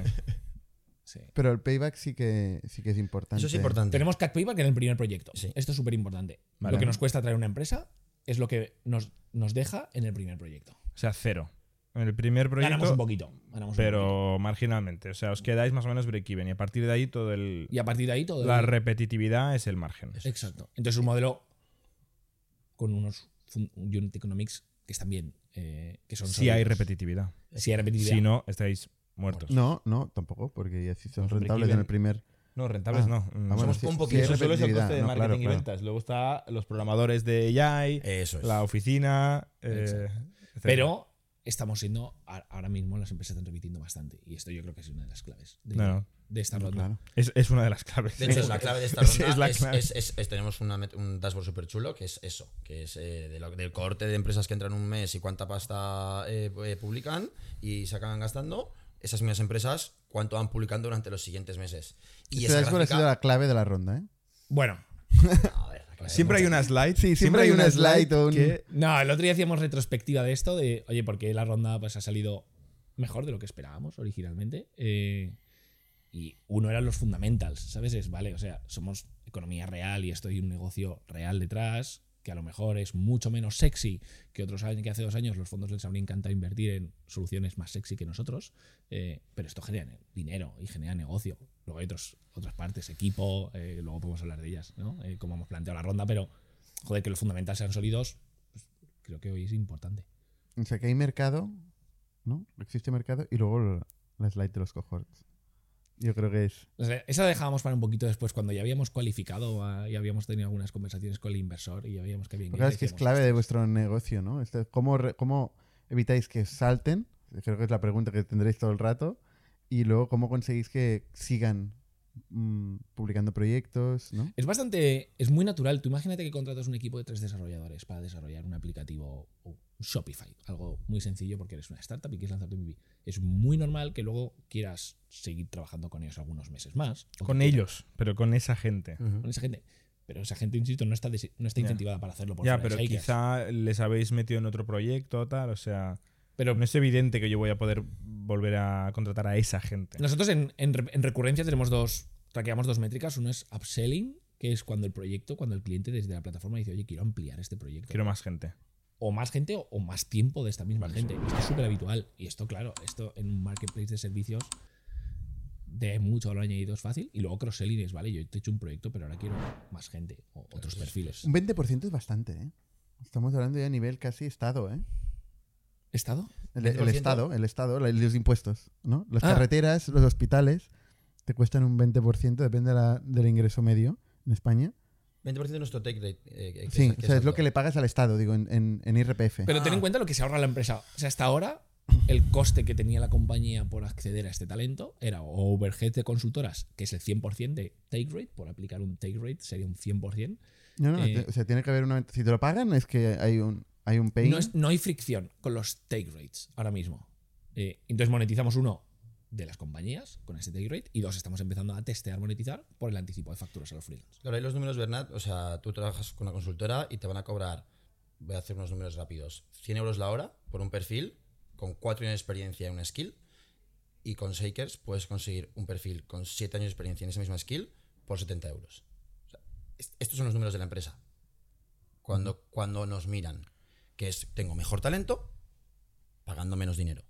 sí. Pero el payback sí que, sí que es importante. Eso es importante. Tenemos CAC payback en el primer proyecto. Sí. Esto es súper importante. Vale. Lo que nos cuesta traer una empresa es lo que nos, nos deja en el primer proyecto. O sea, cero. En el primer Ganamos proyecto, un poquito. ganamos un poquito. pero marginalmente. O sea, os quedáis más o menos break-even. Y a partir de ahí, todo el, Y a partir de ahí todo. la el- repetitividad es el margen. Exacto. Entonces, un modelo con unos unit economics que están bien. eh, que son Si hay sólidos. repetitividad. Si hay repetitividad. Si no, estáis muertos. No, no, tampoco, porque ya sí son rentables en el primer. No, rentables Ah. no. Ah, Mm. bueno, Somos sí- un sí poquito. hay Eso solo es el repetitividad, coste de no, marketing claro, y claro. ventas. Luego está los programadores de AI, Eso es. la oficina. eh. Pero estamos siendo. Ahora mismo las empresas están repitiendo bastante. Y esto yo creo que es una de las claves de, No, no. de esta ronda. Claro. es, es una de las claves. De hecho, es la clave de esta Es- ronda. es la es- clave. es- es- es- tenemos una un dashboard súper chulo que es eso, que es eh, de lo- del cohorte de empresas que entran un mes y cuánta pasta eh, eh, publican y se acaban gastando. Esas mismas empresas, cuánto van publicando durante los siguientes meses. Y Este esa dashboard ha gráfica- sido la clave de la ronda, ¿eh? Bueno, Siempre hay una slide. Sí, siempre hay una slide o un- que no, el otro día hacíamos retrospectiva de esto, de, oye, porque la ronda pues, ha salido mejor de lo que esperábamos originalmente. Eh, y uno eran los fundamentals, ¿sabes? Es, vale, o sea, somos economía real y esto hay un negocio real detrás, que a lo mejor es mucho menos sexy que otros años, que hace dos años los fondos les habría encantado invertir en soluciones más sexy que nosotros, eh, pero esto genera dinero y genera negocio. Luego hay otros, otras partes, equipo, eh, luego podemos hablar de ellas, ¿no? Eh, como hemos planteado la ronda, pero joder, que los fundamentals sean sólidos, pues, creo que hoy es importante. O sea, que hay mercado, ¿no? Existe mercado y luego la slide de los cohorts. Yo creo que es. O sea, esa dejábamos para un poquito después, cuando ya habíamos cualificado a- y habíamos tenido algunas conversaciones con el inversor y ya veíamos que Porque claro, es que es clave de vuestro negocio, ¿no? Esto- ¿cómo, re- ¿Cómo evitáis que salten? Creo que es la pregunta que tendréis todo el rato. Y luego, ¿cómo conseguís que sigan mm, publicando proyectos, ¿no? Es bastante. Es muy natural. Tú imagínate que contratas un equipo de tres desarrolladores para desarrollar un aplicativo o un Shopify. Algo muy sencillo porque eres una startup y quieres lanzar tu MVP. Es muy normal que luego quieras seguir trabajando con ellos algunos meses más. con quieras- ellos, pero con esa gente. Con esa gente. Pero esa gente, insisto, no está, no está incentivada para hacerlo por Ya, pero quizá les habéis metido en otro proyecto o tal. O sea, Pero no es evidente que yo voy a poder volver a contratar a esa gente. Nosotros en, en, en recurrencia tenemos dos, traqueamos dos métricas. Uno es upselling, que es cuando el proyecto, cuando el cliente desde la plataforma dice, oye, quiero ampliar este proyecto. Quiero más gente. O más gente o, o más tiempo de esta misma gente. Esto es súper habitual. Y esto, claro, esto en un marketplace de servicios de mucho valor añadido es fácil. Y luego cross-selling es, vale, yo te he hecho un proyecto, pero ahora quiero más gente o otros perfiles. Un 20% es bastante, ¿eh? Estamos hablando ya a nivel casi Estado, ¿eh? ¿Estado? El, el 20%? Estado, el Estado, los impuestos, ¿no? Las Ah. carreteras, los hospitales, te cuestan un 20%, depende de la- del ingreso medio en España. 20% de nuestro take rate. eh, Sí, que o sea, es lo que le pagas al Estado, digo, en, en, en IRPF. Pero ten en Ah. cuenta lo que se ahorra la empresa. O sea, hasta ahora, el coste que tenía la compañía por acceder a este talento era o overhead de consultoras, que es el 100% de take rate, por aplicar un take rate sería un 100%. No, no, eh, o sea, tiene que haber una... Si te lo pagan es que hay un, hay un pay. No, es- no hay fricción con los take rates ahora mismo. Eh, entonces monetizamos uno de las compañías con ese take rate y dos, estamos empezando a testear monetizar por el anticipo de facturas a los freelance. Claro, hay los números, Bernat. O sea, tú trabajas con una consultora y te van a cobrar, voy a hacer unos números rápidos, 100 euros la hora por un perfil con 4 años de experiencia en una skill Y con Shakers puedes conseguir un perfil con 7 años de experiencia en esa misma skill por 70 euros. O sea, est- estos son los números de la empresa. Cuando, cuando nos miran, que es, tengo mejor talento, pagando menos dinero.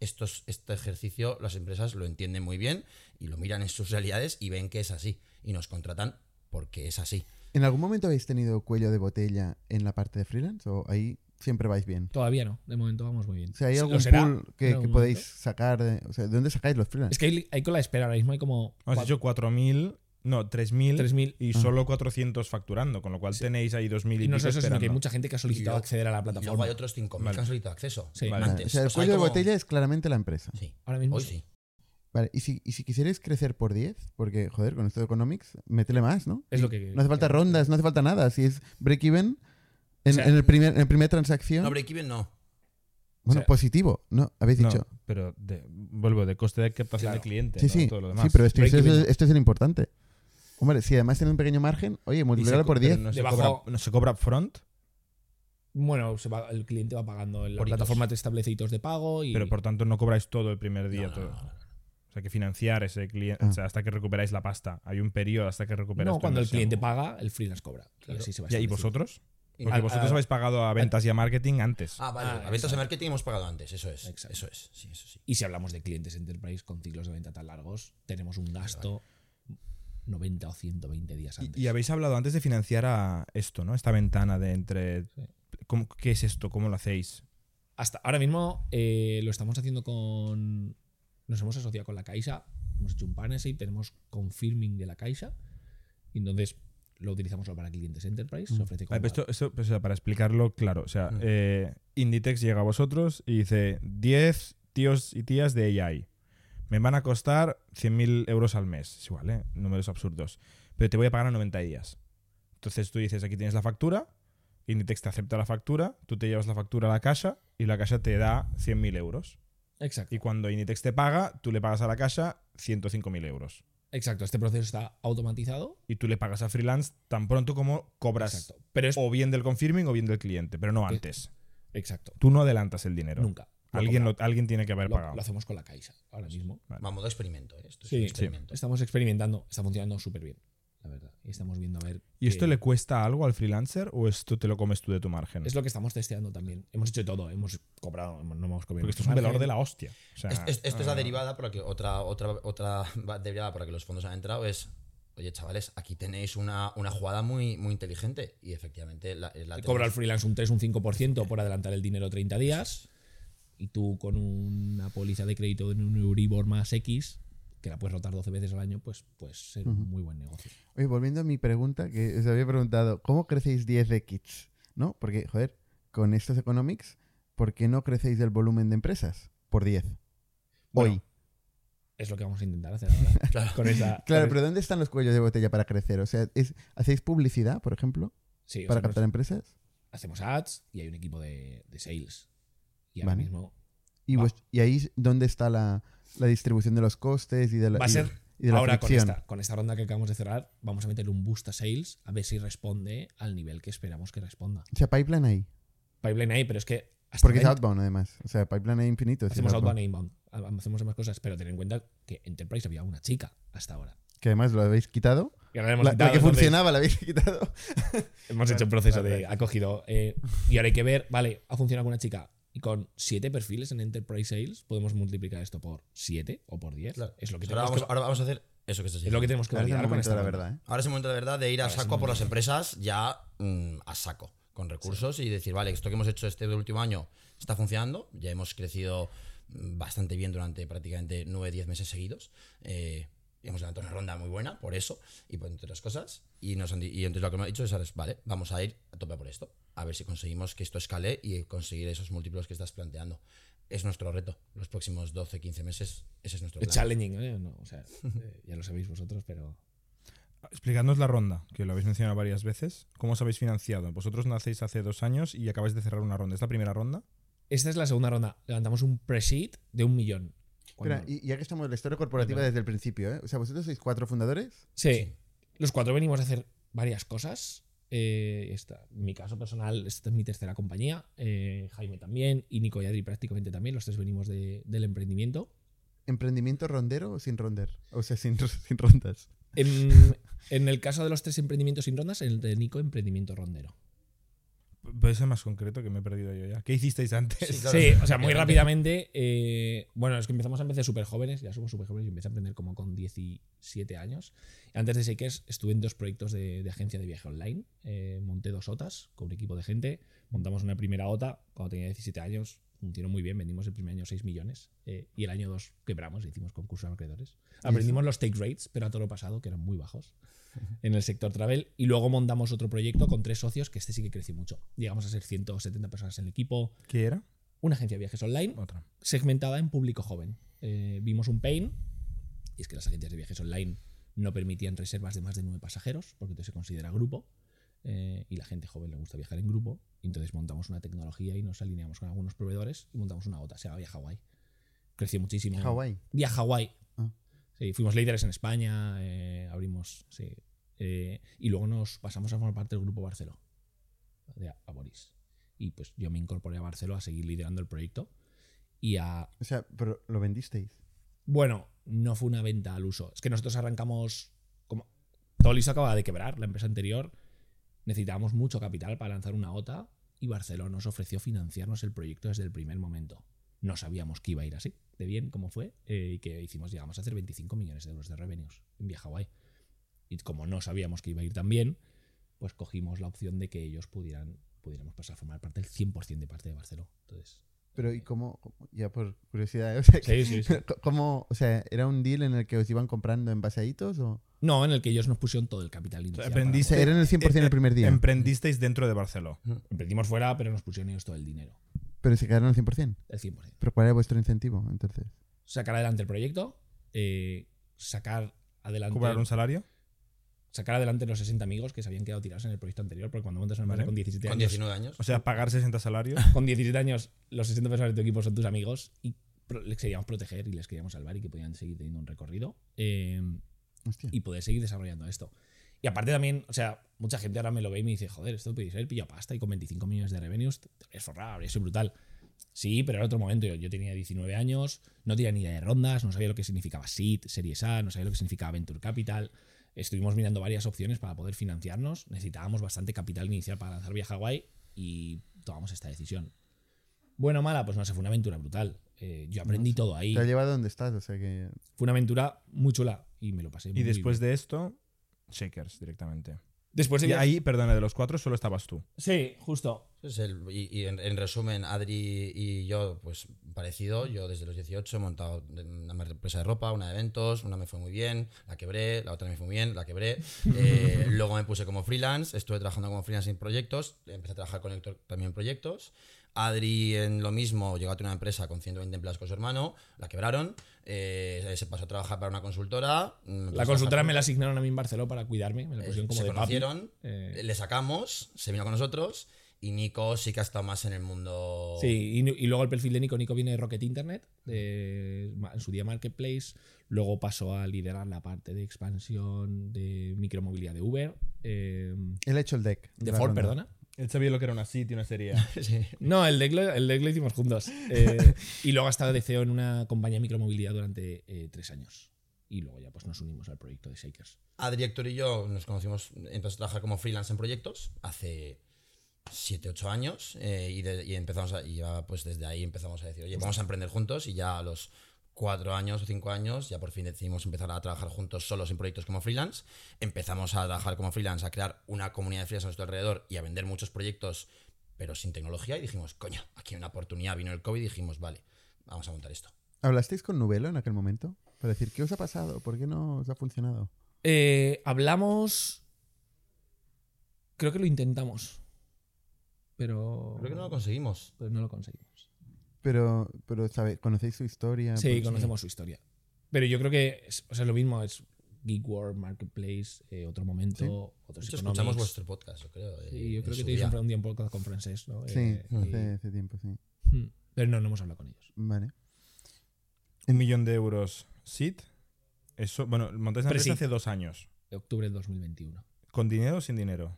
Estos, este ejercicio las empresas lo entienden muy bien y lo miran en sus realidades y ven que es así. Y nos contratan porque es así. ¿En algún momento habéis tenido cuello de botella en la parte de freelance o ahí siempre vais bien? Todavía no, de momento vamos muy bien. O sea, ¿hay algún será pool que, algún que podéis sacar? De, o sea, ¿de dónde sacáis los freelance? Es que hay, hay cola de espera ahora mismo, hay como Hemos cuatro- hecho 4.000, no, 3.000 3.000. y Ah. solo 400 facturando, con lo cual tenéis ahí 2.000 y, Y no solo eso, sino que hay mucha gente que ha solicitado acceder a la Y luego plataforma. hay otros 5.000 Vale. que han solicitado acceso. Sí. Vale. Antes. o sea, el O sea, cuello de botella es claramente la empresa. Sí. Ahora mismo Hoy sí. sí. Vale, y si, y si quisierais crecer por 10, porque, joder, con esto de Economics, métele más, ¿no? Es lo que- No hace falta que- rondas, no hace falta nada. Si es break-even en, O sea, en el primer, en la primera transacción, No, break-even no. bueno, o sea- positivo, ¿no? Habéis No, dicho. pero de- vuelvo, de coste de captación Claro. de cliente. Sí, ¿no? sí, Todo lo sí, demás. pero esto, es, esto es el importante. Hombre, si además tiene un pequeño margen, oye, Y co- por pero 10. No se, Debajo- cobra, no se cobra upfront, Bueno, se va- el cliente va pagando, la Por hitos. plataforma te establece hitos de pago y pero por tanto no cobráis todo el primer día. No, no, todo. no, no, no. O sea, que financiar ese cliente, Ah. o sea, hasta que recuperáis la pasta. Hay un periodo hasta que recuperáis no, cuando el cliente paga, el freelance cobra. Y Claro. así se va ¿Y vosotros? Y- Porque a- vosotros a- habéis pagado a ventas y a marketing antes. Ah, vale. Ah, a ventas de exacto. marketing hemos pagado antes, eso es. Exacto. Eso es, sí, eso sí. Y si hablamos de clientes enterprise con ciclos de venta tan largos, tenemos un gasto 90 o 120 días antes. Y, y habéis hablado antes de financiar a esto, ¿no? Esta ventana de entre... Sí. ¿Cómo- ¿Qué es esto? ¿Cómo lo hacéis? Hasta ahora mismo eh, lo estamos haciendo con. Nos hemos asociado con la Caixa. Hemos hecho un partnership, tenemos confirming de la Caixa. Y entonces lo utilizamos solo para clientes enterprise. Se ofrece como. Vale, pero esto, esto, pues, o sea, para explicarlo claro, o sea, Mm. eh, Inditex llega a vosotros y dice 10 tíos y tías de AI. Me van a costar 100.000 euros al mes. Es igual, ¿eh? Números absurdos. Pero te voy a pagar a 90 días. Entonces tú dices, aquí tienes la factura, Inditex te acepta la factura, tú te llevas la factura a la casa y la casa te da 100.000 euros. Exacto. Y cuando Inditex te paga, tú le pagas a la casa 105.000 euros. Exacto. Este proceso está automatizado. Y tú le pagas a freelance tan pronto como cobras Exacto. Pero es. o bien del confirming o bien del cliente, pero no Que- antes. Exacto. Tú no adelantas el dinero. Nunca. Alguien, lo- alguien tiene que haber lo, pagado. lo hacemos con la Caixa ahora mismo. Vale. Va a modo experimento, ¿eh? Esto es Sí, un sí. experimento. Estamos experimentando. Está funcionando súper bien, la verdad. Y estamos viendo a ver. ¿Y esto le cuesta algo al freelancer o esto te lo comes tú de tu margen? Es lo que estamos testeando también. Hemos hecho todo. Hemos cobrado. No hemos comido. Porque esto es un margen. de la hostia. O sea, Es- es- esto es la ah, derivada por la que otra, otra, otra va- derivada por la que los fondos han entrado es. Oye, chavales, aquí tenéis una, una jugada muy, muy inteligente. Y efectivamente la, la Cobra el freelance un 3, un 5% por adelantar el dinero 30 días. Y tú con una póliza de crédito de un Euribor más X, que la puedes rotar 12 veces al año, pues puede ser un muy buen negocio. Oye, volviendo a mi pregunta, que os había preguntado, ¿cómo crecéis 10 de kits? ¿No? Porque, joder, con estos economics, ¿por qué no crecéis el volumen de empresas? Por 10. Bueno, Hoy. Es lo que vamos a intentar hacer ahora. Claro. Con esa, Claro, con pero ¿dónde están los cuellos de botella para crecer? O sea, ¿es- ¿hacéis publicidad, por ejemplo, Sí, para sea, captar empresas? hacemos ads y hay un equipo de, de sales. Y ahora Vale. mismo ¿Y, ahí dónde está la, la distribución de los costes y de la, va a ser y de la ahora con esta, con esta ronda que acabamos de cerrar, vamos a meterle un boost a sales a ver si responde al nivel que esperamos que responda. O sea, pipeline ahí. Pipeline ahí, pero es que hasta Porque es outbound, además. O sea, pipeline ahí infinito. Hacemos outbound e inbound. Hacemos más cosas, pero ten en cuenta que Enterprise había una chica hasta ahora. Que además lo habéis quitado. Y ahora le hemos La, la que entonces funcionaba la habéis quitado. Hemos hecho el proceso de acogido. eh, y ahora hay que ver, vale, ha funcionado con una chica. Y con siete perfiles en Enterprise Sales podemos multiplicar esto por 7 o por 10. Claro. Es lo que Ahora tenemos vamos, que, ahora vamos a hacer eso que estás es lo que, tenemos que Ahora es el validar con momento esta de la ronda. verdad, ¿eh? Ahora es el momento de verdad de ir a Ahora saco a por las empresas ya mm, a saco, con recursos y decir, vale, esto que hemos hecho este último año está funcionando, ya hemos crecido mm, bastante bien durante prácticamente 9-10 meses seguidos. Eh, hemos levantado una ronda muy buena por eso y por entre otras cosas. Y, nos han y entonces lo que hemos dicho es, ahora es, vale, vamos a ir a tope por esto, a ver si conseguimos que esto escale y conseguir esos múltiplos que estás planteando. Es nuestro reto. Los próximos 12-15 meses, ese es nuestro Es plan. challenging, ¿eh? No, o sea, eh, ya lo sabéis vosotros, pero Explicadnos la ronda, que lo habéis mencionado varias veces. ¿Cómo os habéis financiado? Vosotros nacéis hace dos años y acabáis de cerrar una ronda. ¿Es la primera ronda? esta es la segunda ronda. Levantamos un pre-seed de un millón. Espera, y ya que estamos en la historia corporativa desde el principio, ¿eh? O sea, vosotros sois cuatro fundadores. Sí. Los cuatro venimos a hacer varias cosas. Eh, esta, en mi caso personal, esta es mi tercera compañía. Eh, Jaime también y Nico y Adri prácticamente también. Los tres venimos de- del emprendimiento. ¿Emprendimiento rondero o sin ronder? O sea, sin, sin rondas. En, en el caso de los tres emprendimientos sin rondas, el de Nico, emprendimiento rondero. Puede ser más concreto que me he perdido yo ya. ¿Qué hicisteis antes? Sí, claro. Sí, o sea, muy rápidamente. eh, bueno, es que empezamos a empezar súper jóvenes, ya somos súper jóvenes. Yo empecé a aprender como con 17 años. Antes de Shakers estuve en dos proyectos de, de agencia de viaje online. Eh, monté dos OTAs con un equipo de gente. Montamos una primera OTA cuando tenía 17 años. Funcionó muy bien, vendimos el primer año 6 millones. eh, y el año 2 quebramos, hicimos concurso de acreedores. Aprendimos los take rates, pero a todo lo pasado, que eran muy bajos en el sector travel. Y luego montamos otro proyecto con tres socios, que este sí que creció mucho. Llegamos a ser 170 personas en el equipo. ¿Qué era? Una agencia de viajes online Otra. segmentada en público joven. Eh, vimos un pain, y es que las agencias de viajes online no permitían reservas de más de nueve pasajeros, porque entonces se considera grupo, eh, y la gente joven le gusta viajar en grupo. y Entonces montamos una tecnología y nos alineamos con algunos proveedores y montamos una OTA, se llama Via Hawaii. Creció muchísimo. Hawái. Via Hawaii. Sí, fuimos líderes en España, eh, abrimos, sí. Eh, y luego nos pasamos a formar parte del grupo Barceló, de Aboris. Y pues yo me incorporé a Barceló a seguir liderando el proyecto y a O sea, pero lo vendisteis. bueno, no fue una venta al uso. Es que nosotros arrancamos. Como, todo listo acaba de quebrar, la empresa anterior. Necesitábamos mucho capital para lanzar una OTA y Barcelona nos ofreció financiarnos el proyecto desde el primer momento. No sabíamos que iba a ir así, de bien como fue, eh, y que hicimos, llegamos a hacer 25 millones de euros de revenues en Via Hawaii. Y como no sabíamos que iba a ir tan bien, pues cogimos la opción de que ellos pudieran pudiéramos pasar a formar parte del 100% de parte de Barcelona. Entonces, Pero, ¿y cómo? cómo- Ya por curiosidad, o sea, sí, sí, sí. ¿cómo? O sea, ¿era un deal en el que os iban comprando en basaditos o...? No, en el que ellos nos pusieron todo el capital O sea, inicial. para el 100% el primer día. Emprendisteis dentro de Barceló. Emprendimos fuera, pero nos pusieron ellos todo el dinero. Pero se quedaron al 100%. El 100%. ¿Pero cuál era vuestro incentivo, entonces? Sacar adelante el proyecto, eh, sacar adelante ¿Cobrar un salario? sacar adelante los 60 amigos que se habían quedado tirados en el proyecto anterior, porque cuando montas una empresa Vale. con 17 Con años, 19 años. O sea, pagar 60 salarios. con 17 años, los 60 personas de tu equipo son tus amigos y les queríamos proteger y les queríamos salvar y que podían seguir teniendo un recorrido eh, Hostia. y poder seguir desarrollando esto. Y aparte también, o sea, mucha gente ahora me lo ve y me dice, joder, esto puede ser pillo pasta y con 25 millones de revenues, habrías forrado, habría sido brutal. Sí, pero era otro momento. Yo, yo tenía 19 años, no tenía ni idea de rondas, no sabía lo que significaba SEED, Series A, no sabía lo que significaba Venture Capital. Estuvimos mirando varias opciones para poder financiarnos. Necesitábamos bastante capital inicial para lanzar Via Hawaii y tomamos esta decisión. Bueno o mala, pues no sé, fue una aventura brutal. Eh, yo aprendí todo ahí. Te ha llevado a donde estás, o sea que... Fue una aventura muy chula y me lo pasé muy Y después bien. de esto, Shakers directamente. Después de Y ahí, perdona, de los cuatro solo estabas tú. Sí, justo. Es el- y y en, en resumen, Adri y yo, pues parecido. Yo desde los 18 he montado una empresa de ropa, una de eventos, una me fue muy bien, la quebré, la otra me fue muy bien, la quebré. Eh, luego me puse como freelance, estuve trabajando como freelance en proyectos, empecé a trabajar con Héctor también en proyectos. Adri en lo mismo llegó a tener una empresa con 120 empleados con su hermano, la quebraron, eh, se pasó a trabajar para una consultora. mm, La empezó a consultora me la asignaron a mí en Barcelona para cuidarme. Me la Eh, pusieron como se de papi. conocieron, Eh, le sacamos, se vino con nosotros y Nico sí que ha estado más en el mundo. Sí, y, y luego el perfil de Nico. Nico viene de Rocket Internet, de- en su día Marketplace. Luego pasó a liderar la parte de expansión de micromovilidad de Uber. eh, Él ha hecho el deck. de la Ford, ronda. perdona. Él sabía lo que era una City, una serie. Sí. No, el deck lo, el deck lo hicimos juntos. Eh, y luego ha estado de CEO en una compañía de micromovilidad durante eh, tres años. Y luego ya pues nos unimos al proyecto de Shakers. Adri, Héctor y yo nos conocimos, empezamos a trabajar como freelance en proyectos hace 7, 8 años eh, y, de- y empezamos a, y ya pues desde ahí empezamos a decir, oye, vamos a emprender juntos y ya a los 4 años o 5 años ya por fin decidimos empezar a trabajar juntos solos en proyectos como freelance. Empezamos a trabajar como freelance, a crear una comunidad de freelance a nuestro alrededor y a vender muchos proyectos pero sin tecnología y dijimos, coño, aquí hay una oportunidad, vino el COVID y dijimos, vale, vamos a montar esto. ¿Hablasteis con Nubelo en aquel momento? Para decir, ¿qué os ha pasado? ¿Por qué no os ha funcionado? Eh, hablamos. Creo que lo intentamos. Pero. Creo que no lo conseguimos. pero no lo conseguimos. Pero, pero ¿sabe? ¿conocéis su historia? Sí, conocemos su historia. Pero yo creo que es, o sea, lo mismo, es Geek World, Marketplace, eh, otro momento, Sí. otros escuchamos vuestro podcast, yo creo. Sí, eh, yo creo que tenéis día. un, día un podcast con francés, ¿no? Sí, Eh, hace, hace tiempo, sí. Hmm. Pero no, no hemos hablado con ellos. Vale. Un millón de euros SIT. Eso, bueno, montáis la empresa hace dos años. De octubre del 2021. ¿Con dinero o sin dinero?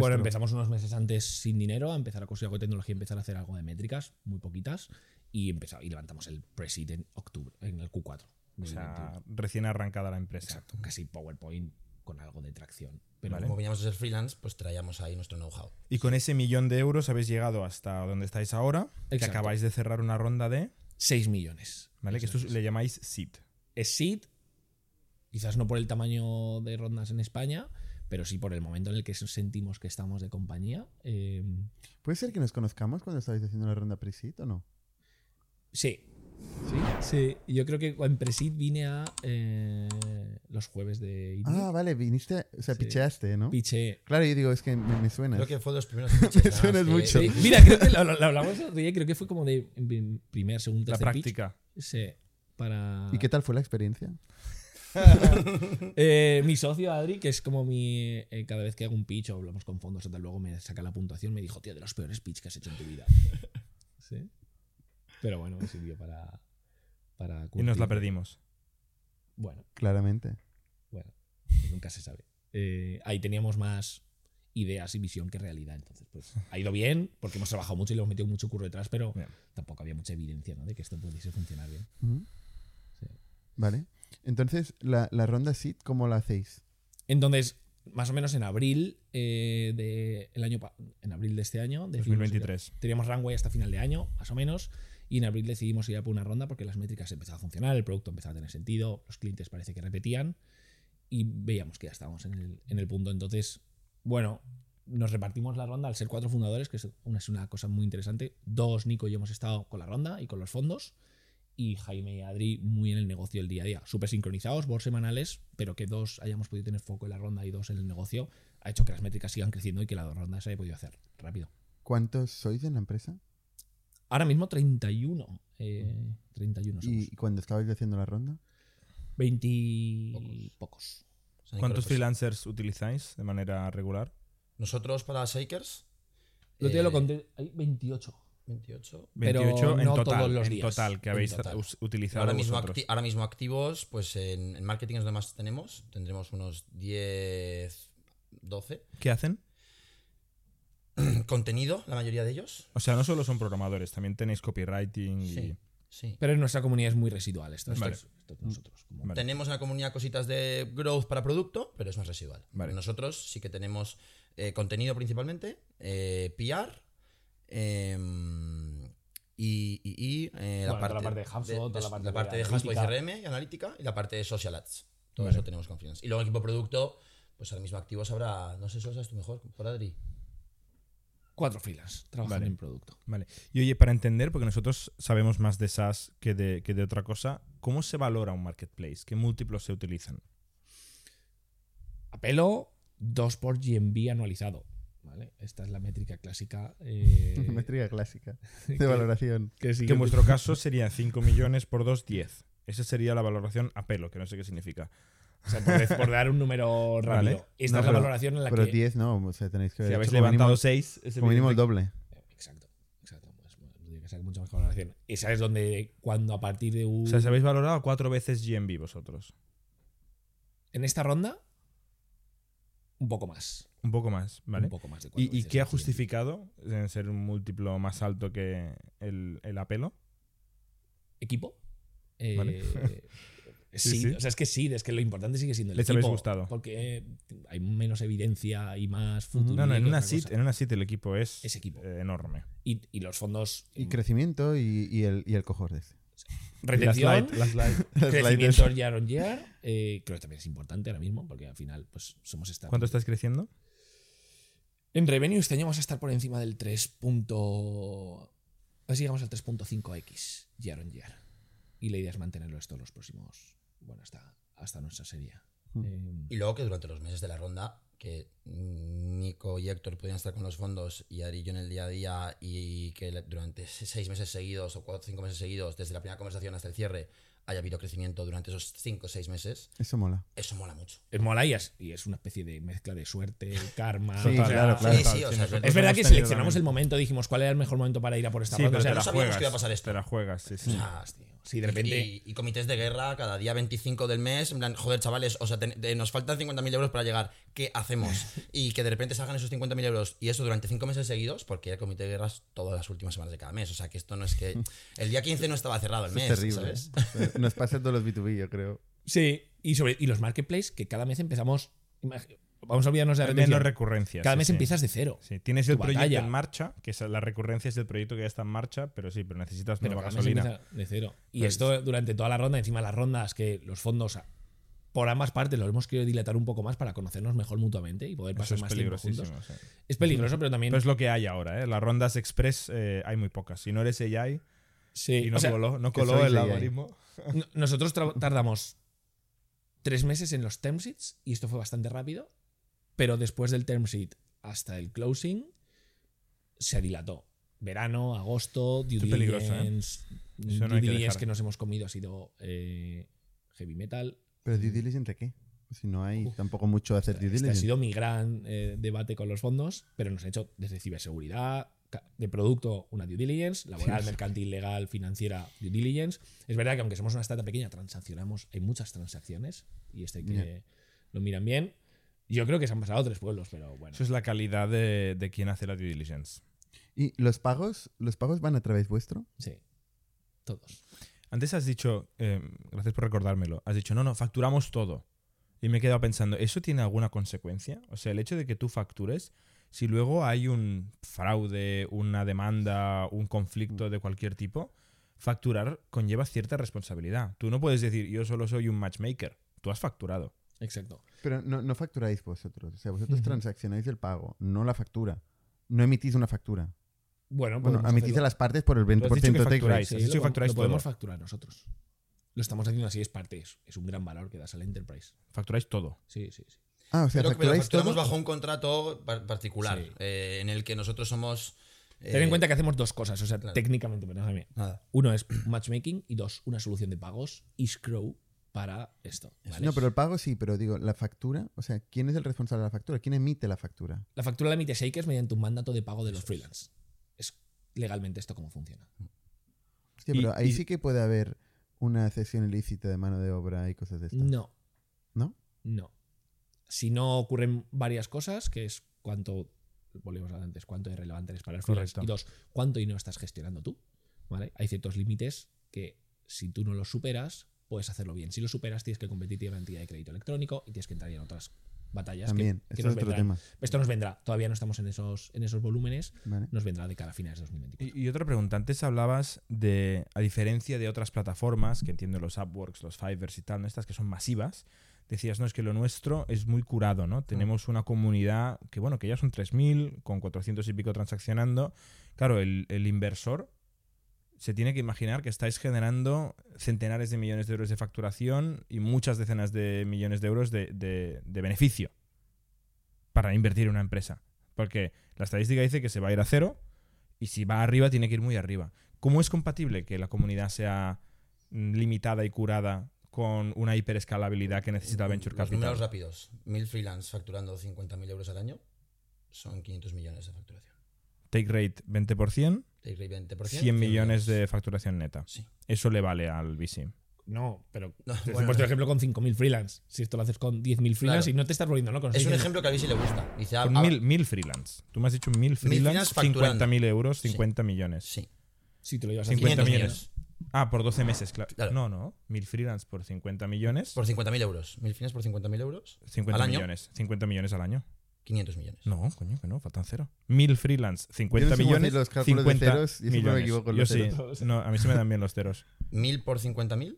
Bueno, empezamos unos meses antes sin dinero, a empezar a conseguir algo de tecnología, empezar a hacer algo de métricas, muy poquitas. y empezamos y levantamos el Presid en octubre, en el Q4. O sea, 21. recién arrancada la empresa. exacto, casi PowerPoint con algo de tracción. Pero Vale. Como veníamos a ser freelance, pues traíamos ahí nuestro know-how. Y con ese millón de euros habéis llegado hasta donde estáis ahora, que acabáis de cerrar una ronda de, 6 millones. ¿vale? Que esto es. le llamáis seed. es seed, quizás no por el tamaño de rondas en España, pero sí por el momento en el que sentimos que estamos de compañía. Eh, ¿Puede ser que nos conozcamos cuando estabais haciendo la ronda pre-seed o no? sí. Sí, yo creo que en Presid vine a eh, los jueves de indie. Ah, vale, viniste, o sea, Sí. picheaste, ¿no? Piché. Claro, yo digo, es que me, me suena. Creo que fue los primeros Me suena además, que- mucho. Sí, mira, creo que lo, lo- lo hablamos el otro día, creo que fue como de primer, segundo, La tercer pitch. práctica. Sí, para... ¿Y qué tal fue la experiencia? Eh, mi socio Adri, que es como mi. eh, cada vez que hago un pitch o hablamos con fondos tal, luego me saca la puntuación, me dijo, tío, de los peores pitch que has hecho en tu vida. Sí. Pero bueno, me sirvió para. para Y nos la perdimos. Bueno, Claramente. bueno, nunca se sabe. Eh, ahí teníamos más ideas y visión que realidad. Entonces, pues ha ido bien, porque hemos trabajado mucho y le hemos metido mucho curro detrás, pero Bien. tampoco había mucha evidencia ¿no? de que esto pudiese funcionar bien. Sí. Vale. Entonces, la, la ronda seed, ¿cómo la hacéis? Entonces, más o menos en abril eh, de el año pa- en abril de este año, ir a- 2023. teníamos runway hasta final de año, más o menos, y en abril decidimos ir a por una ronda porque las métricas empezaban a funcionar, el producto empezaba a tener sentido, los clientes parece que repetían y veíamos que ya estábamos en el, en el punto. Entonces, bueno, nos repartimos la ronda al ser cuatro fundadores, que es una, es una cosa muy interesante. Dos, Nico y yo hemos estado con la ronda y con los fondos. Y Jaime y Adri muy en el negocio el día a día. Súper sincronizados, boards semanales, pero que dos hayamos podido tener foco en la ronda y dos en el negocio ha hecho que las métricas sigan creciendo y que la ronda se haya podido hacer rápido. ¿Cuántos sois en la empresa? Ahora mismo 31. Eh, 31 somos. ¿Y cuando estabais haciendo la ronda? 20 pocos. ¿Cuántos freelancers utilizáis de manera regular? Nosotros para Shakers. Lo te eh, lo conté. Hay 28. 28. Pero 28 en no total, todos los en días. total que habéis total. utilizado Ahora mismo, vosotros. acti- ahora mismo activos, pues en, en marketing es donde más tenemos. Tendremos unos 10, 12. ¿Qué hacen? Contenido, la mayoría de ellos. O sea, no solo son programadores, también tenéis copywriting y... Sí. sí. Pero en nuestra comunidad es muy residual. Esto, Vale. esto nosotros. como- Vale. Tenemos en la comunidad cositas de growth para producto, pero es más residual. Vale. Nosotros sí que tenemos eh, contenido principalmente, eh, PR em, y, y- y, eh, Bueno, la parte de HubSpot, la parte de parte de. HubSpot y CRM y analítica y la parte de social ads. Todo Vale. eso tenemos confianza. Y luego equipo producto, pues ahora mismo activos habrá, no sé si lo sabes tú mejor, por Adri. Cuatro filas trabajando Vale. en producto. Vale. Y oye, para entender, porque nosotros sabemos más de SaaS que de, que de otra cosa, ¿cómo se valora un marketplace? ¿Qué múltiplos se utilizan? Apelo 2 por GMB anualizado. ¿Vale? Esta es la métrica clásica. eh, Métrica clásica de que- valoración. que en vuestro caso sería 5 millones por 2, 10. Esa sería la valoración a pelo, que no sé qué significa. O sea, por, por dar un número rápido. Vale. Esta No, es la pero- valoración en la Pero que. 10 no, o sea, tenéis que Si habéis levantado mínimo, 6, es como mínimo el doble. Exacto, exacto. Pues, bueno, tiene que ser mucho mejor valoración. Esa es donde, cuando a partir de un. O sea, si habéis valorado cuatro veces GMB vosotros. En esta ronda, un poco más. Un poco más, ¿vale? Un poco más de ¿Y, y qué ha justificado en ser un múltiplo más alto que el, el apelo? ¿Equipo? Eh, Vale. sí, Sí, sí. o sea, es que sí, es que lo importante sigue siendo el Les equipo. habéis gustado. Porque hay menos evidencia y más futuro. No, no, en una SIT, en una SIT el equipo es, Es equipo. eh, enorme. y, y los fondos. Y crecimiento y, y el, y el retención, Las light, las light. Las crecimiento year on year. eh, creo que también es importante ahora mismo, porque al final, pues somos esta. ¿Cuánto estáis creciendo? En revenue este año vamos a estar por encima del 3. punto- A ver si llegamos al 3.5x year on year. Y la idea es mantenerlo esto los próximos. Bueno, hasta, hasta nuestra serie. Hmm. Eh, Y luego que durante los meses de la ronda, que Nico y Héctor podían estar con los fondos y Ari y yo en el día a día, y que le- durante se- seis meses seguidos o cuatro cinco meses seguidos, desde la primera conversación hasta el cierre, haya habido crecimiento durante esos cinco o seis meses, Eso mola. eso mola mucho. es mola y es, y es una especie de mezcla de suerte, karma. Sí, o sea, claro, claro. Sí, sí, o sea, nosotros Es verdad que seleccionamos también- el momento, dijimos cuál era el mejor momento para ir a por esta Sí, O sea, no sabíamos juegas. que iba a pasar esto. Te la juegas, sí, sí. O sea, tío. Si de repente. Y, y comités de guerra cada día 25 del mes, en plan, joder, chavales, o sea, ten- de- nos faltan 50.000 euros para llegar, ¿qué hacemos? Y que de repente salgan esos 50.000 euros y eso durante 5 meses seguidos, porque el comité de guerras todas las últimas semanas de cada mes. O sea, que esto no es que. El día 15 no estaba cerrado el Eso es mes, terrible. ¿sabes? ¿eh? Nos pasa todos los B2B, yo creo. Sí, y, sobre, y los marketplaces que cada mes empezamos. Vamos a olvidarnos de la retención. menos recurrencias. Cada sí, mes sí. empiezas de cero. Sí, tienes el proyecto en marcha, que es la recurrencia es del proyecto que ya está en marcha, pero sí, pero necesitas Pero nueva gasolina. de cero. Y Pues- esto durante toda la ronda, encima las rondas que los fondos por ambas partes los hemos querido dilatar un poco más para conocernos mejor mutuamente y poder pasar más tiempo juntos. sí. Es peligroso, pero también. Pero es lo que hay ahora, ¿eh? Las rondas express eh, hay muy pocas. Si no eres AI sí, y no o sea, coló, no el AI. algoritmo. no- nosotros tardamos tres meses en los term sheets y esto fue bastante rápido, pero después del term sheet hasta el closing se dilató. Verano, agosto, due ¿eh? diligence, no due hay que que nos hemos comido ha sido eh, heavy metal. Pero due diligence de qué? Si no hay tampoco mucho de hacer due Este ha diligence. sido mi gran eh, debate con los fondos, pero nos han hecho desde ciberseguridad, de producto una due diligence, laboral, mercantil, legal, financiera, due diligence. Es verdad que aunque somos una startup pequeña, transaccionamos, hay muchas transacciones y este que Ya. lo miran bien. Yo creo que se han pasado tres pueblos, pero bueno. Eso es la calidad de, de quien hace la due diligence. ¿Y los pagos? ¿Los pagos van a través vuestro? Sí, todos. Antes has dicho, eh, gracias por recordármelo, has dicho, no, no, facturamos todo. Y me he quedado pensando, ¿eso tiene alguna consecuencia? O sea, el hecho de que tú factures, si luego hay un fraude, una demanda, un conflicto de cualquier tipo, facturar conlleva cierta responsabilidad. Tú no puedes decir, yo solo soy un matchmaker. Tú has facturado. Exacto. Pero no, no facturáis vosotros. O sea, vosotros transaccionáis el pago, no la factura. No emitís una factura. Bueno, Bueno, emitís hacerlo. a las partes por el 20% has dicho que de take facturáis. rate. Sí, Has dicho lo, que facturáis lo podemos todo. facturar nosotros. Lo estamos haciendo así, es parte, es, es un gran valor que das al enterprise. Facturáis todo. Sí, sí, sí. Ah, o sea, Pero, pero facturáis facturamos todo. bajo un contrato par- particular Sí. eh, en el que nosotros somos. eh, Ten en cuenta que hacemos dos cosas, o sea, claro. técnicamente, perdóname. Nada. Uno es matchmaking y dos, una solución de pagos, escrow, para esto. ¿vale? No, pero el pago sí, pero digo, la factura, o sea, ¿quién es el responsable de la factura? ¿Quién emite la factura? La factura la emite Shakers mediante un mandato de pago de los freelance. Es legalmente esto cómo funciona. Hostia, Y- pero ahí y- sí que puede haber una cesión ilícita de mano de obra y cosas de estas. No, ¿No? no. Si no ocurren varias cosas, que es cuánto, volvemos a antes, cuánto es relevante eres para el freelance. Correcto. Y dos, cuánto y no estás gestionando tú. ¿vale? Hay ciertos límites que si tú no los superas, puedes hacerlo bien. Si los superas, tienes que competir en entidad de crédito electrónico y tienes que entrar en otras batallas. que- También, que esto nos es otro vendrán. tema. Esto nos vendrá. Todavía no estamos en esos, en esos volúmenes. ¿Vale? Nos vendrá de cara a finales de 2024. Y, y otra pregunta, antes hablabas de, a diferencia de otras plataformas, que entiendo los Upworks, los Fivers y tal, ¿no? estas que son masivas, decías, no, es que lo nuestro es muy curado, ¿no? Tenemos una comunidad que, bueno, que ya son 3.000, con 400 y pico transaccionando. Claro, el, el inversor se tiene que imaginar que estáis generando centenares de millones de euros de facturación y muchas decenas de millones de euros de, de- de beneficio para invertir en una empresa. Porque la estadística dice que se va a ir a cero y si va arriba tiene que ir muy arriba. ¿Cómo es compatible que la comunidad sea mm, limitada y curada con una hiperescalabilidad que necesita Venture Los números Capital? rápidos. Mil freelance facturando 50.000 euros al año son 500 millones de facturación. Take rate 20%, Take rate 20%. 100 millones de facturación neta. Sí. Eso le vale al VC. No, pero No, te bueno, puesto no. ejemplo con 5.000 freelance. Si esto lo haces con 10.000 freelance Claro. y no te estás volviendo loco. no Es un ejemplo que a Luis le gusta. Dice, ah, Con ah, mil, mil freelance. Tú me has dicho mil freelance, freelance facturando. 50.000 euros, Sí. 50 millones. Sí. Si te lo llevas a 50 500 millones. Ah, por 12 meses, claro. Claro. No, no. Mil freelance por 50 millones. Por 50.000 euros. Mil freelance por 50.000 euros. 50 ¿Al año? millones. 50 millones al año. 500 millones. No, coño, que no, faltan cero. Mil freelance, Yo 50 no sé cómo millones. los cálculos de 50 ceros y siempre me millones. equivoco Yo los sí. ceros. No, a mí se me dan bien los ceros. Mil por 50.000.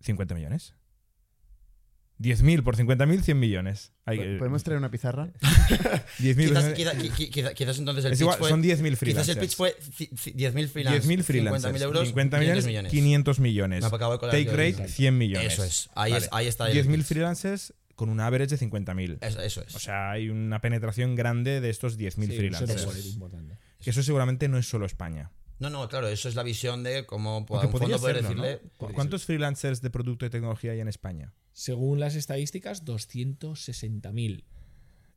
50 millones. 10.000 por 50.000, 100 millones. Hay, eh, ¿Podemos traer una pizarra? 10.000 Quizás, quizá- qui- qui- quizá- quizás entonces el es pitch igual, fue. son 10.000 Quizás freelancers. el pitch fue ci- ci- 10.000 freelance. 10.000 freelancers. 50.000 euros. 50 500 millones, 500 millones. Me acabo de colar Take yo rate, el- 100 millones. Eso es. Ahí, Vale. es, ahí está el 10.000 pitch. freelancers con un average de 50.000. Eso, eso es. O sea, hay una penetración grande de estos 10.000 Sí, freelancers. eso es importante. Que eso seguramente no es solo España. no, no, claro, eso es la visión de cómo un podría fondo poder serlo, ¿no? decirle. ¿Cu- ¿Cuántos freelancers de producto y tecnología hay en España? Según las estadísticas, 260.000.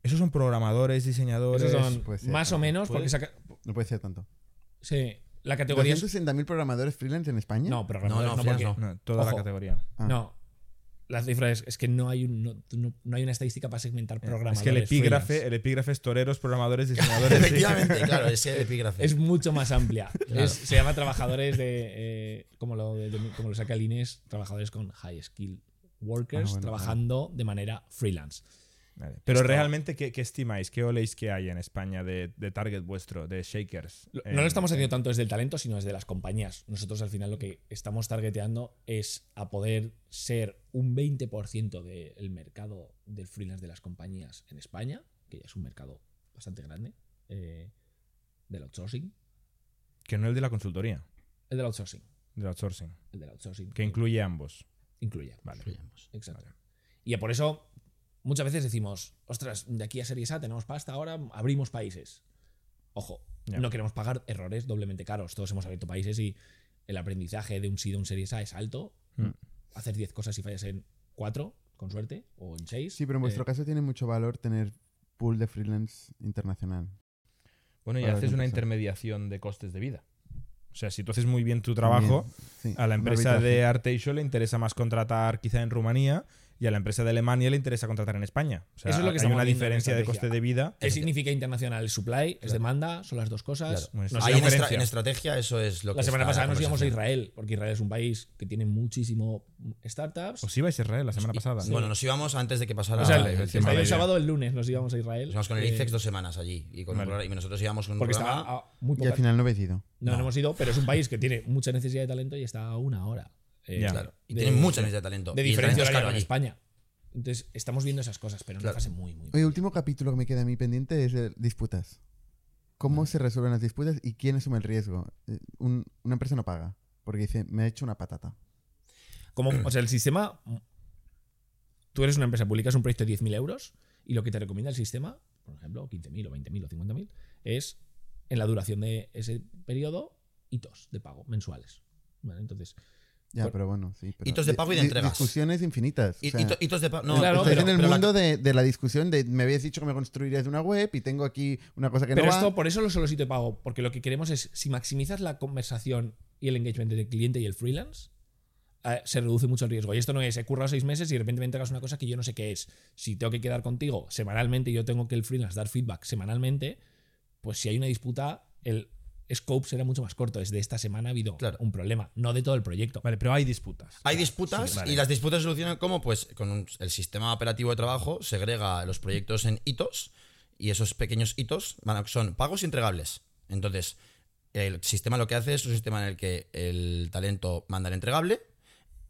Esos son programadores, diseñadores. Esos son ser, más o puede- menos, porque saca- No puede ser tanto. sí, La categoría es. ¿260.000 programadores freelance en España? No, programadores No, no, no, porque- No, toda la categoría. Ah. No. La cifra es, es que no hay, un, no, no- no hay una estadística para segmentar programadores. Es que el epígrafe, freelance. el epígrafe es toreros, programadores, diseñadores. sí. Efectivamente, claro, es el epígrafe. Es mucho más amplia. Claro. Es- se llama trabajadores de. eh, como, lo, de- de- como lo saca el Inés, trabajadores con high skill workers Ah, bueno, trabajando de manera freelance. Vale. Pero Esto- realmente, ¿qué, qué estimáis? ¿Qué oléis que hay en España de, de target vuestro, de shakers? Lo- En- No lo estamos haciendo tanto desde el talento, sino desde las compañías. Nosotros al final lo que estamos targeteando es a poder ser un 20% del mercado del freelance de las compañías en España, que ya es un mercado bastante grande, eh, del outsourcing. Que no el de la consultoría, El del outsourcing. del outsourcing. El del outsourcing. Que incluye ambos. incluye. Vale. Exacto. Y por eso muchas veces decimos, ostras, de aquí a Series A tenemos pasta, ahora abrimos países. Ojo, no queremos pagar errores doblemente caros. Todos hemos abierto países y el aprendizaje de un SID o un Series A es alto. Mm. Hacer 10 cosas y fallas en 4, con suerte, o en 6. Sí, pero en vuestro Eh, caso tiene mucho valor tener pool de freelance internacional. Bueno, y haces una intermediación de costes de vida. O sea, si tú haces muy bien tu trabajo, sí, a la empresa de Arteixo le interesa más contratar quizá en Rumanía y a la empresa de Alemania le interesa contratar en España. O sea, Eso es lo que hay una diferencia de coste de vida. ¿Qué significa internacional? Es supply, es Claro. demanda, son las dos cosas. Claro. Bueno, Nos eso Ahí es en, estra- en estrategia eso es lo que la semana pasada nos íbamos a. Israel, porque Israel es un país que tiene muchísimo startups. ¿Os ibais a Israel la semana pasada? Bueno, nos íbamos antes de que pasara o sea, vale, el, el el, de- sábado, el lunes nos íbamos a Israel. Nos íbamos con el eh, ICEX dos semanas allí y, con Vale. y nosotros íbamos con un Porque programa. está a muy Y al final no habéis ido. No, no No. hemos ido, pero es un país que tiene mucha necesidad de talento y está a una hora. Eh. Claro, y de- tienen mucha necesidad de talento. De el diferencia horaria con allí. España. Entonces, estamos viendo esas cosas, pero en una fase muy, muy. Oye, último capítulo que me queda a mí pendiente es de disputas. ¿Cómo se resuelven las disputas y quién asume el riesgo? Eh, un- una empresa no paga porque dice, me ha hecho una patata. Como, o sea, el sistema. Tú eres una empresa, publicas un proyecto de 10.000 euros y lo que te recomienda el sistema, por ejemplo, 15.000 o 20.000 o 50.000, es en la duración de ese periodo hitos de pago mensuales. Entonces, Ya, pero bueno, sí. pero- Hitos de pago y de entregas. Discusiones infinitas. Y- o sea, hitos de pa- no, Claro, Estás pero- en el pero la- mundo de, de la discusión de me habías dicho que me construirías una web y tengo aquí una cosa que Pero no esto, va. por eso lo solo sitio de pago, porque lo que queremos es, si maximizas la conversación y el engagement entre el cliente y el freelance, eh, se reduce mucho el riesgo. Y esto no es, he currado seis meses y de repente me entregas una cosa que yo no sé qué es. Si tengo que quedar contigo semanalmente y yo tengo que el freelance dar feedback semanalmente, pues si hay una disputa, el scope será mucho más corto. Desde esta semana ha habido Claro. un problema, no de todo el proyecto. Vale, pero hay disputas. Hay disputas sí, vale. y las disputas se solucionan como pues con un- el sistema operativo de trabajo segrega los proyectos en hitos y esos pequeños hitos van a- son pagos y entregables. Entonces, el sistema lo que hace es un sistema en el que el talento manda el entregable,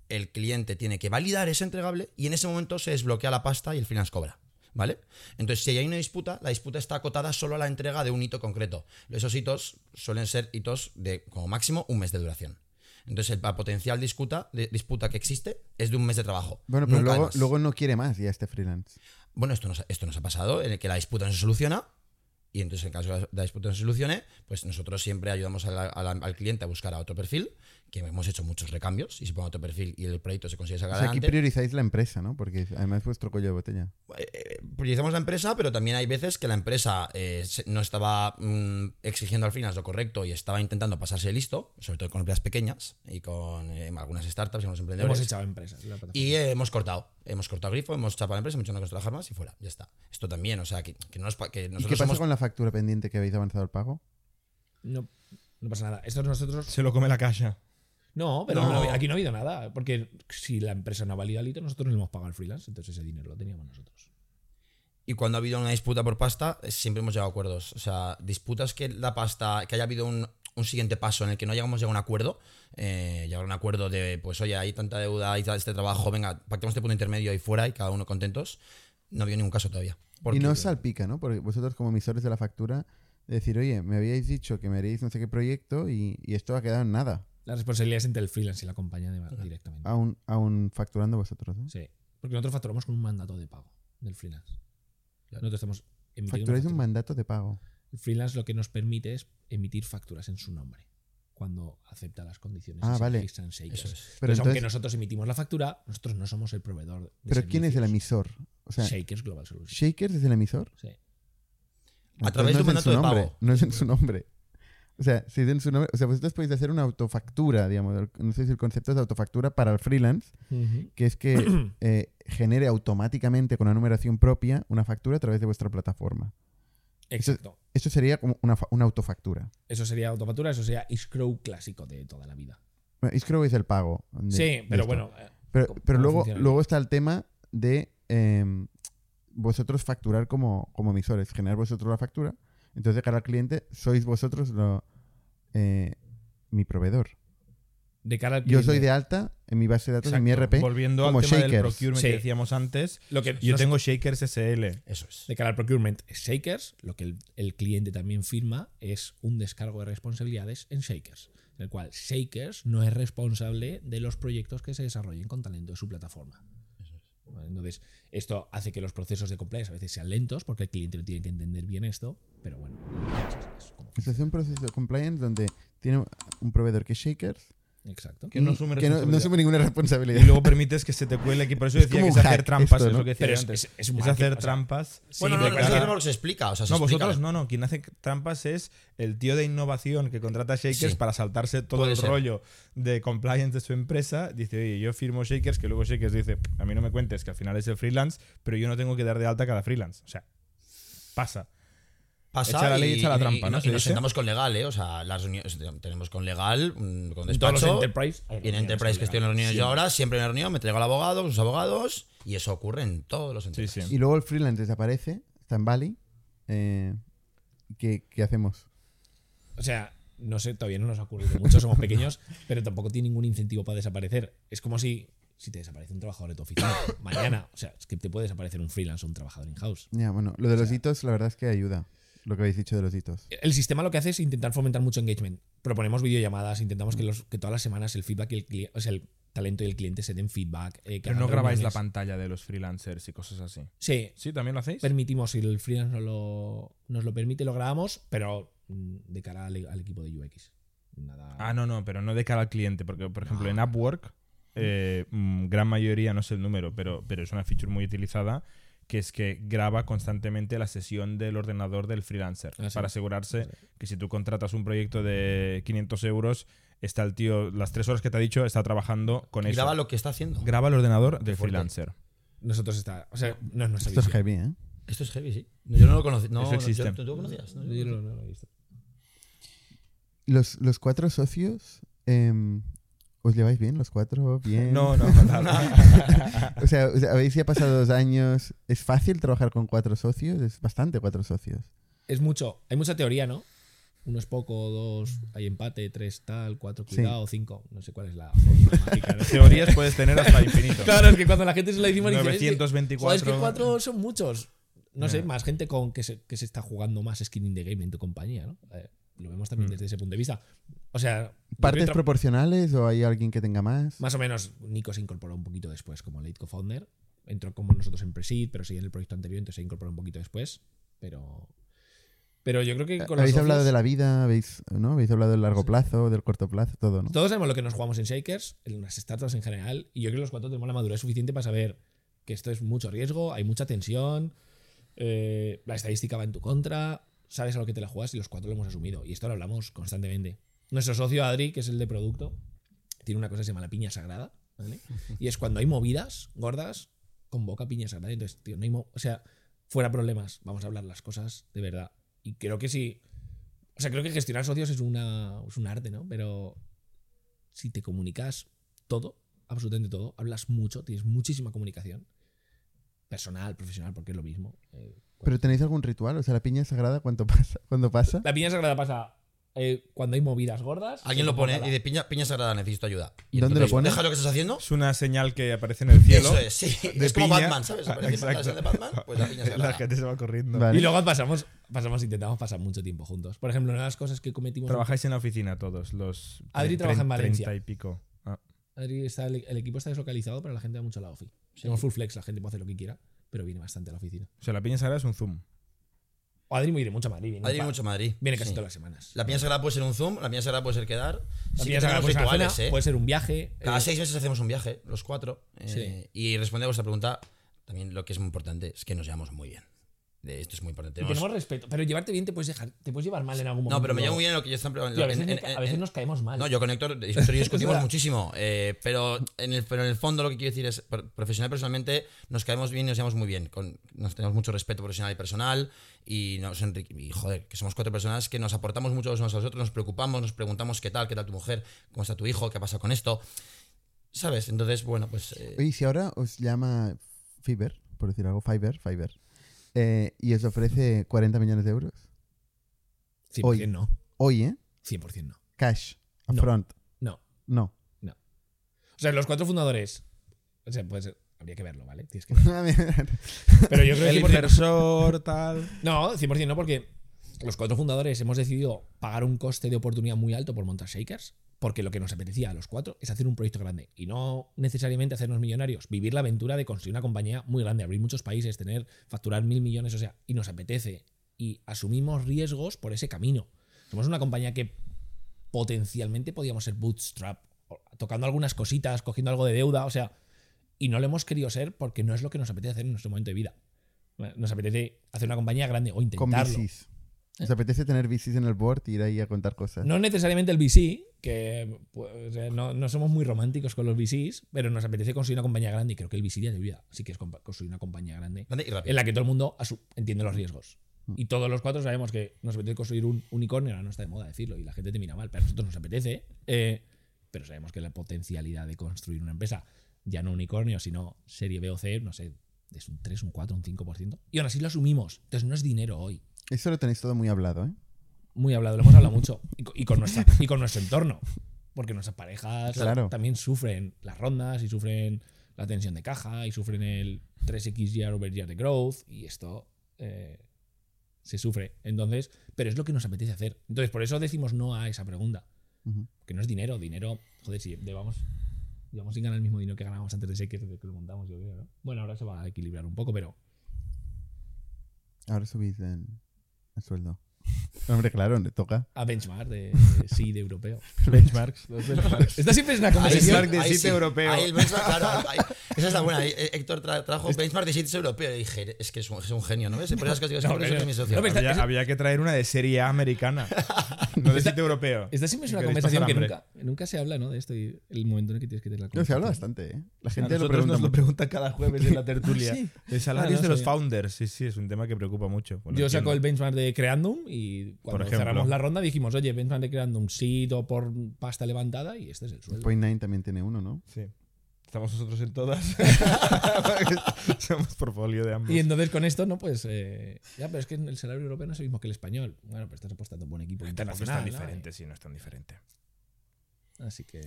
el cliente tiene que validar ese entregable y en ese momento se desbloquea la pasta y el freelance cobra. ¿Vale? Entonces, si hay una disputa, la disputa está acotada solo a la entrega de un hito concreto. Esos hitos suelen ser hitos de como máximo un mes de duración. Entonces, el- la potencial disputa, de- disputa que existe es de un mes de trabajo. Bueno, pero Nunca luego, luego no quiere más ya este freelance. Bueno, esto nos, ha- esto nos ha pasado, en el que la disputa no se soluciona. Y entonces, en caso de la disputa no se solucione, pues nosotros siempre ayudamos a la- a la- al cliente a buscar a otro perfil, que hemos hecho muchos recambios, y se pone otro perfil y el proyecto se consigue O sacar sea, aquí priorizáis la empresa, ¿no? Porque además es vuestro cuello de botella. eh, priorizamos la empresa, pero también hay veces que la empresa eh, no estaba mm, exigiendo al freelance lo correcto y estaba intentando pasarse listo, sobre todo con empresas pequeñas y con eh, algunas startups y algunos emprendedores. Hemos echado empresas. la. Y eh, hemos cortado. Hemos cortado grifo, hemos chapado la empresa, hemos hecho no trabajar más y fuera. Ya está. Esto también, o sea, que, que no nos pa- que ¿Y qué nosotros pasa somos. con la factura pendiente que habéis avanzado el pago? no, no pasa nada. Esto nosotros. Se lo come la caja. No, pero No. no- aquí no ha habido nada. Porque si la empresa no ha validado el hito, nosotros no le hemos pagado al freelance. Entonces ese dinero lo teníamos nosotros. Y cuando ha habido una disputa por pasta, eh, siempre hemos llegado a acuerdos. O sea, disputas que la pasta, que haya habido un, un siguiente paso en el que no llegamos a un acuerdo, eh, llegar a un acuerdo de, pues oye, hay tanta deuda, hay este trabajo, venga, pactemos este punto intermedio y fuera y cada uno contentos. No ha habido ningún caso todavía. Y no os salpica, ¿no? Porque vosotros como emisores de la factura, de decir, oye, me habíais dicho que me haríais no sé qué proyecto y, y esto ha quedado en nada. La responsabilidad es entre el freelance y la compañía de- directamente. Aún, aún facturando vosotros, ¿no? Sí. Porque nosotros facturamos con un mandato de pago del freelance. Nosotros estamos emitiendo Facturáis un mandato de pago. El freelance lo que nos permite es emitir facturas en su nombre cuando acepta las condiciones. Ah, vale. registran en Shakers. Eso es. Pero Entonces, aunque nosotros emitimos la factura, nosotros no somos el proveedor. de ¿Pero quién es el emisor? O sea, Shakers Global Solutions. ¿Shakers es el emisor? Sí. A través de un mandato de pago. No es en su nombre. O sea, si den su nombre, o sea, vosotros podéis hacer una autofactura, digamos, no sé si el concepto es de autofactura para el freelance, que es que eh, genere automáticamente con una numeración propia una factura a través de vuestra plataforma. Exacto. Eso sería como una, una autofactura. Eso sería autofactura, eso sería Scrow clásico de toda la vida. Bueno, Escrow es el pago. de- sí, pero bueno. eh, Pero, ¿cómo- pero luego, luego está el tema de em, vosotros facturar como, como emisores, generar vosotros la factura. Entonces, de cara al cliente, sois vosotros lo, eh, mi proveedor. De cara al Yo soy de alta en mi base de datos, en mi. RP. Volviendo como al tema del Shakers. procurement Sí. que decíamos antes, Lo que yo tengo Shakers SL. Eso es. de cara al procurement es Shakers, lo que el, el cliente también firma es un descargo de responsabilidades en Shakers, en el cual Shakers no es responsable de los proyectos que se desarrollen con talento de su plataforma. Vale, Entonces, esto hace que los procesos de compliance a veces sean lentos porque el cliente no tiene que entender bien esto, pero bueno. es- es como- hace un proceso de compliance donde tiene un proveedor que es Shakers, Exacto. Que no y asume que no, no responsabilidad. asume ninguna responsabilidad. Y luego permites que se te cuele aquí. Por eso Es decía como que es hacer trampas, esto, es lo que decía Pero es- antes. es- es un Es hacer o sea, trampas. Sí, Bueno, no, no, cara- es que no lo se explica. O sea, se No, explica. vosotros no, no. Quien hace trampas es el tío de innovación que contrata a Shakers Sí. para saltarse todo Puede el ser. rollo de compliance de su empresa. Dice, oye, yo firmo Shakers, que luego Shakers dice, a mí no me cuentes que al final es el freelance, pero yo no tengo que dar de alta a cada freelance. O sea, pasa. Pasa Echa la ley, y, echa la trampa, y ¿no? no- ¿Se y nos sentamos con legal, ¿eh? O sea, las reuniones, tenemos con legal, mm, con En todos los despacho. enterprise. Y en Enterprise, que estoy en las reuniones yo Siempre. ahora, siempre en la reunión me traigo al abogado, los abogados, y eso ocurre en todos los Sí, Enterprise. sí. Y luego el freelance desaparece, está en Bali. eh, ¿qué, qué hacemos? O sea, no sé, todavía no nos ha ocurrido mucho, somos pequeños, pero tampoco tiene ningún incentivo para desaparecer. Es como si, si te desaparece un trabajador de tu oficina mañana, o sea, es que te puede desaparecer un freelance o un trabajador in-house. Ya, bueno, lo de los hitos, la verdad es que ayuda. Lo que habéis dicho de los hitos. El sistema lo que hace es intentar fomentar mucho engagement. Proponemos videollamadas, intentamos que, los, que todas las semanas el feedback y el cliente, o sea, el talento y el cliente se den feedback. eh, que Pero no grabáis la pantalla de los freelancers y cosas así. Sí, ¿Sí? ¿También lo hacéis? permitimos, si el freelance nos lo, nos lo permite, lo grabamos, pero mm, de cara al, al equipo de UX. Nada. Ah, no, no, pero no de cara al cliente, porque por ejemplo en Upwork, eh, mm, gran mayoría, no sé el número, pero, pero es una feature muy utilizada, que es que graba constantemente la sesión del ordenador del freelancer, Ah, sí. para asegurarse que si tú contratas un proyecto de 500 euros, está el tío, las tres horas que te ha dicho, está trabajando con Y eso. graba lo que está haciendo. Graba el ordenador del fuerte. freelancer. Nosotros está. O sea, no es nuestra Esto es heavy, ¿eh? Esto es heavy, sí. Yo no lo conocí. No, Eso no, yo- ¿Tú lo conocías? No, Yo no- no lo he visto. Los, los cuatro socios, em, ¿os lleváis bien los cuatro? Bien. No, no, fatal. O sea, o sea, habéis ya pasado dos años. ¿Es fácil trabajar con cuatro socios? Es bastante cuatro socios. Es mucho. Hay mucha teoría, ¿no? Uno es poco, dos, hay empate, tres tal, cuatro, Sí. cuidado, cinco. No sé cuál es la mágica. ¿no? Teorías puedes tener hasta infinito. Claro, es que cuando la gente se la decimos dice. es que- 924. Joder, es que cuatro son muchos. No sé, más gente con que se, que se está jugando más skin in the game en tu compañía, ¿no? Eh, lo vemos también Mm. desde ese punto de vista. O sea, ¿Partes proporcionales o hay alguien que tenga más? más o menos, Nico se incorporó un poquito después como late co-founder. Entró como nosotros en Presid, pero seguía en el proyecto anterior, entonces se incorporó un poquito después. Pero, pero yo creo que con los Habéis hablado socios- de la vida, habéis, ¿no? Habéis hablado del largo plazo, del corto plazo, todo, ¿no? Todos sabemos lo que nos jugamos en Shakers, en las startups en general, y yo creo que los cuatro tenemos la madurez suficiente para saber que esto es mucho riesgo, hay mucha tensión, eh, la estadística va en tu contra, sabes a lo que te la juegas y los cuatro lo hemos asumido. Y esto lo hablamos constantemente. Nuestro socio Adri, que es el de producto, tiene una cosa que se llama la piña sagrada. Y es cuando hay movidas gordas, convoca piña sagrada. Entonces, tío, no hay o sea, fuera problemas, vamos a hablar las cosas de verdad. Y creo que sí. O sea, creo que gestionar socios es, una, es un arte, ¿no? Pero si te comunicas todo, absolutamente todo, hablas mucho, tienes muchísima comunicación, personal, profesional, porque es lo mismo. eh, ¿Pero tenéis algún ritual? O sea, la piña sagrada, ¿cuánto pasa? ¿Cuándo pasa? La piña sagrada pasa eh, cuando hay movidas gordas. Alguien lo pone y la- de piña, piña sagrada, necesito ayuda. Y ¿Dónde entonces, lo pone? Deja lo que estás haciendo. Es una señal que aparece en el cielo. Eso es, sí. de Es como piña. Batman, ¿sabes? Aparece por la Exacto. de Batman, pues la piña La sagrada. gente se va corriendo. Vale. Y luego pasamos, pasamos, intentamos pasar mucho tiempo juntos. Por ejemplo, una de las cosas que cometimos. Trabajáis en la oficina todos, los Adri trabaja en Valencia. 30 y pico. Ah. Adri está- el, el equipo está deslocalizado, pero la gente va mucho a la ofi. Tenemos full flex, la gente puede hacer lo que quiera, pero viene bastante a la oficina. O sea, la piña sagrada es un zoom. O Adri viene mucho a Madrid. Viene, Adri mucho a Madrid. viene casi Sí. todas las semanas. La piña sagrada puede ser un Zoom, la piña sagrada puede ser quedar. La Sí piña que sagrada puede rituales, cena, ¿eh? puede ser un viaje. Cada eh, seis meses hacemos un viaje, los cuatro. eh, Sí. Y responde a vuestra pregunta, también lo que es muy importante es que nos llevamos muy bien. De esto es muy importante. Y tenemos respeto. Pero llevarte bien te puedes dejar, te puedes llevar mal en algún momento. No, pero me llevo muy bien en lo que yo siempre. Tío, a veces, en- en- a veces en- nos caemos mal. No, yo con Héctor y yo discutimos muchísimo, eh, pero, en el, pero en el fondo lo que quiero decir es, pro- profesional y personalmente, nos caemos bien y nos llevamos muy bien. Con, nos tenemos mucho respeto profesional y personal y, nos enrique- y joder, que somos cuatro personas que nos aportamos mucho los unos a los otros, nos preocupamos, nos preguntamos qué tal, qué tal tu mujer, cómo está tu hijo, qué ha pasado con esto. ¿Sabes? Entonces, bueno, pues... eh, Oye, si ahora os llama Fiverr, por decir algo, Fiverr, Fiverr, eh, y os ofrece 40 millones de euros, 100% Hoy. no. hoy, ¿eh? 100% no. Cash, No. upfront. No. No. O sea, los cuatro fundadores. O sea, pues habría que verlo, ¿vale? Tienes que verlo. Pero yo creo El que 100%, inversor, tal. No, 100% no, porque los cuatro fundadores hemos decidido pagar un coste de oportunidad muy alto por montar Shakers, porque lo que nos apetecía a los cuatro es hacer un proyecto grande y no necesariamente hacernos millonarios, vivir la aventura de construir una compañía muy grande, abrir muchos países, tener, facturar mil millones, o sea, y nos apetece. Y asumimos riesgos por ese camino. Somos una compañía que potencialmente podíamos ser bootstrap, tocando algunas cositas, cogiendo algo de deuda, o sea, y no lo hemos querido ser porque no es lo que nos apetece hacer en nuestro momento de vida. Nos apetece hacer una compañía grande o intentarlo. ¿Os apetece tener VCs en el board y ir ahí a contar cosas? No necesariamente el VC, que pues, no, no somos muy románticos con los VCs, pero nos apetece construir una compañía grande y creo que el VC de vida sí que es construir una compañía grande en la que todo el mundo entiende los riesgos. Mm. Y todos los cuatro sabemos que nos apetece construir un unicornio, ahora no está de moda decirlo y la gente te mira mal, pero a nosotros nos apetece. eh, pero sabemos que la potencialidad de construir una empresa, ya no unicornio, sino serie B o C, no sé, es un 3, un 4, un 5%. Y aún así lo asumimos. Entonces no es dinero hoy. Eso lo tenéis todo muy hablado, ¿eh? Muy hablado, lo hemos hablado mucho. Y con, y con nuestra, y con nuestro entorno. Porque nuestras parejas Claro. también sufren las rondas y sufren la tensión de caja y sufren el 3x year over year de growth. Y esto eh, se sufre. Entonces, pero es lo que nos apetece hacer. Entonces, por eso decimos no a esa pregunta. Ujú. Que no es dinero. Dinero, joder, si llevamos, llevamos sin ganar el mismo dinero que ganábamos antes de ser que, que lo montamos, yo creo, ¿no? Bueno, ahora se va a equilibrar un poco, pero Ahora subís el, el sueldo. Hombre, claro, le toca. a benchmark de sí de europeo. Benchmarks. Benchmarks. Esta siempre es una conversación. benchmark de sitio europeo. Ahí el benchmark, claro, ahí- esa es la buena. ahí, eh, Héctor tra- trajo benchmark de sitios europeos. Y dije, es que es un, es un genio, ¿no ves? Por esas cosas digo, No, siempre pero- es mi socio. no, pero está- Había, que traer una de serie A americana. No de sitio europeo. Esta siempre es una ¿Queréis conversación que nunca, nunca se habla, ¿no? De esto y el momento en el que tienes que tener la No, se habla conversación. bastante, ¿eh? La gente lo pregunta nos lo preguntan cada jueves en la tertulia. Ah, sí? El salario Ah, no de los founders, sí, sí, es un tema que preocupa mucho. Bueno, Yo saco el benchmark de Creandum y cuando ejemplo. cerramos la ronda dijimos, oye, benchmark de Creandum, sí o por pasta levantada y este es el sueldo. Point 9 también tiene uno, ¿no? Sí. Estamos nosotros en todas. Somos portfolio de ambos. Y entonces con esto, no, pues. eh, ya, pero es que el salario europeo no es el mismo que el español. Bueno, pero estás apostando a un buen equipo Tampoco es internacional. tan ¿no? diferente, sí, no es tan diferente. Así que.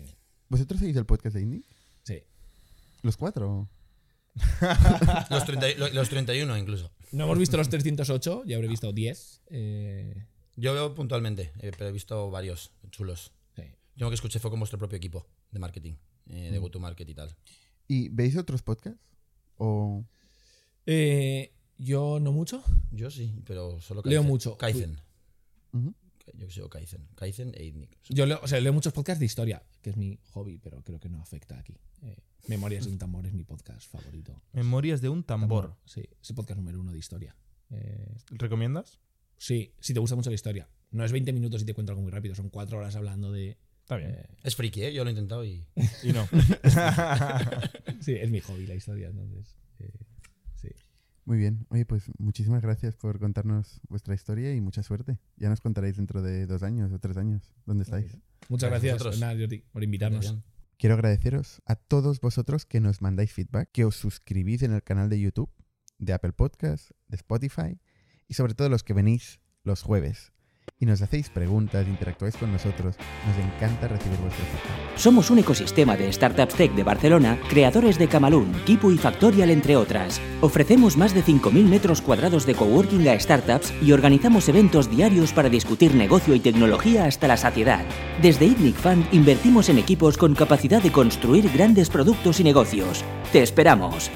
¿Vosotros seguís el podcast de Indie? Sí. ¿Los cuatro? Los, 30 y- los 31 incluso. No hemos visto los 308, ya habré visto 10. eh, Yo veo puntualmente, eh, pero he visto varios chulos. sí. Yo lo que escuché fue con vuestro propio equipo de marketing, eh, de go-to-market y tal. ¿Y veis otros podcasts? ¿O Eh, yo no mucho. Yo sí, pero solo Leo mucho. Kaizen. Yo que sé, o Kaizen. Kaizen e Idnik. Yo leo, o sea, leo muchos podcasts de historia, que es mi hobby, pero creo que no afecta aquí. Eh, Memorias de un tambor es mi podcast favorito. Memorias de un tambor. Sí, es el podcast número uno de historia. Eh, ¿Recomiendas? Sí, si te gusta mucho la historia. No es 20 minutos y te cuento algo muy rápido, son 4 horas hablando de. Está bien. eh, Es friki, ¿eh? Yo lo he intentado y... Y no. sí, es mi hobby la historia, entonces. eh, sí. Muy bien. Oye, pues muchísimas gracias por contarnos vuestra historia y mucha suerte. Ya nos contaréis dentro de dos años o tres años dónde estáis. Muchas Gracias a gracias, nada, Jordi, por invitarnos. Quiero agradeceros a todos vosotros que nos mandáis feedback, que os suscribís en el canal de YouTube, de Apple Podcast, de Spotify y sobre todo los que venís los jueves y nos hacéis preguntas, interactuáis con nosotros. Nos encanta recibir vuestro feedback. Somos un ecosistema de startups tech de Barcelona, creadores de Camalún, Kipu y Factorial, entre otras. Ofrecemos más de 5.000 metros cuadrados de coworking a startups y organizamos eventos diarios para discutir negocio y tecnología hasta la saciedad. Desde ITNIC Fund invertimos en equipos con capacidad de construir grandes productos y negocios. ¡Te esperamos!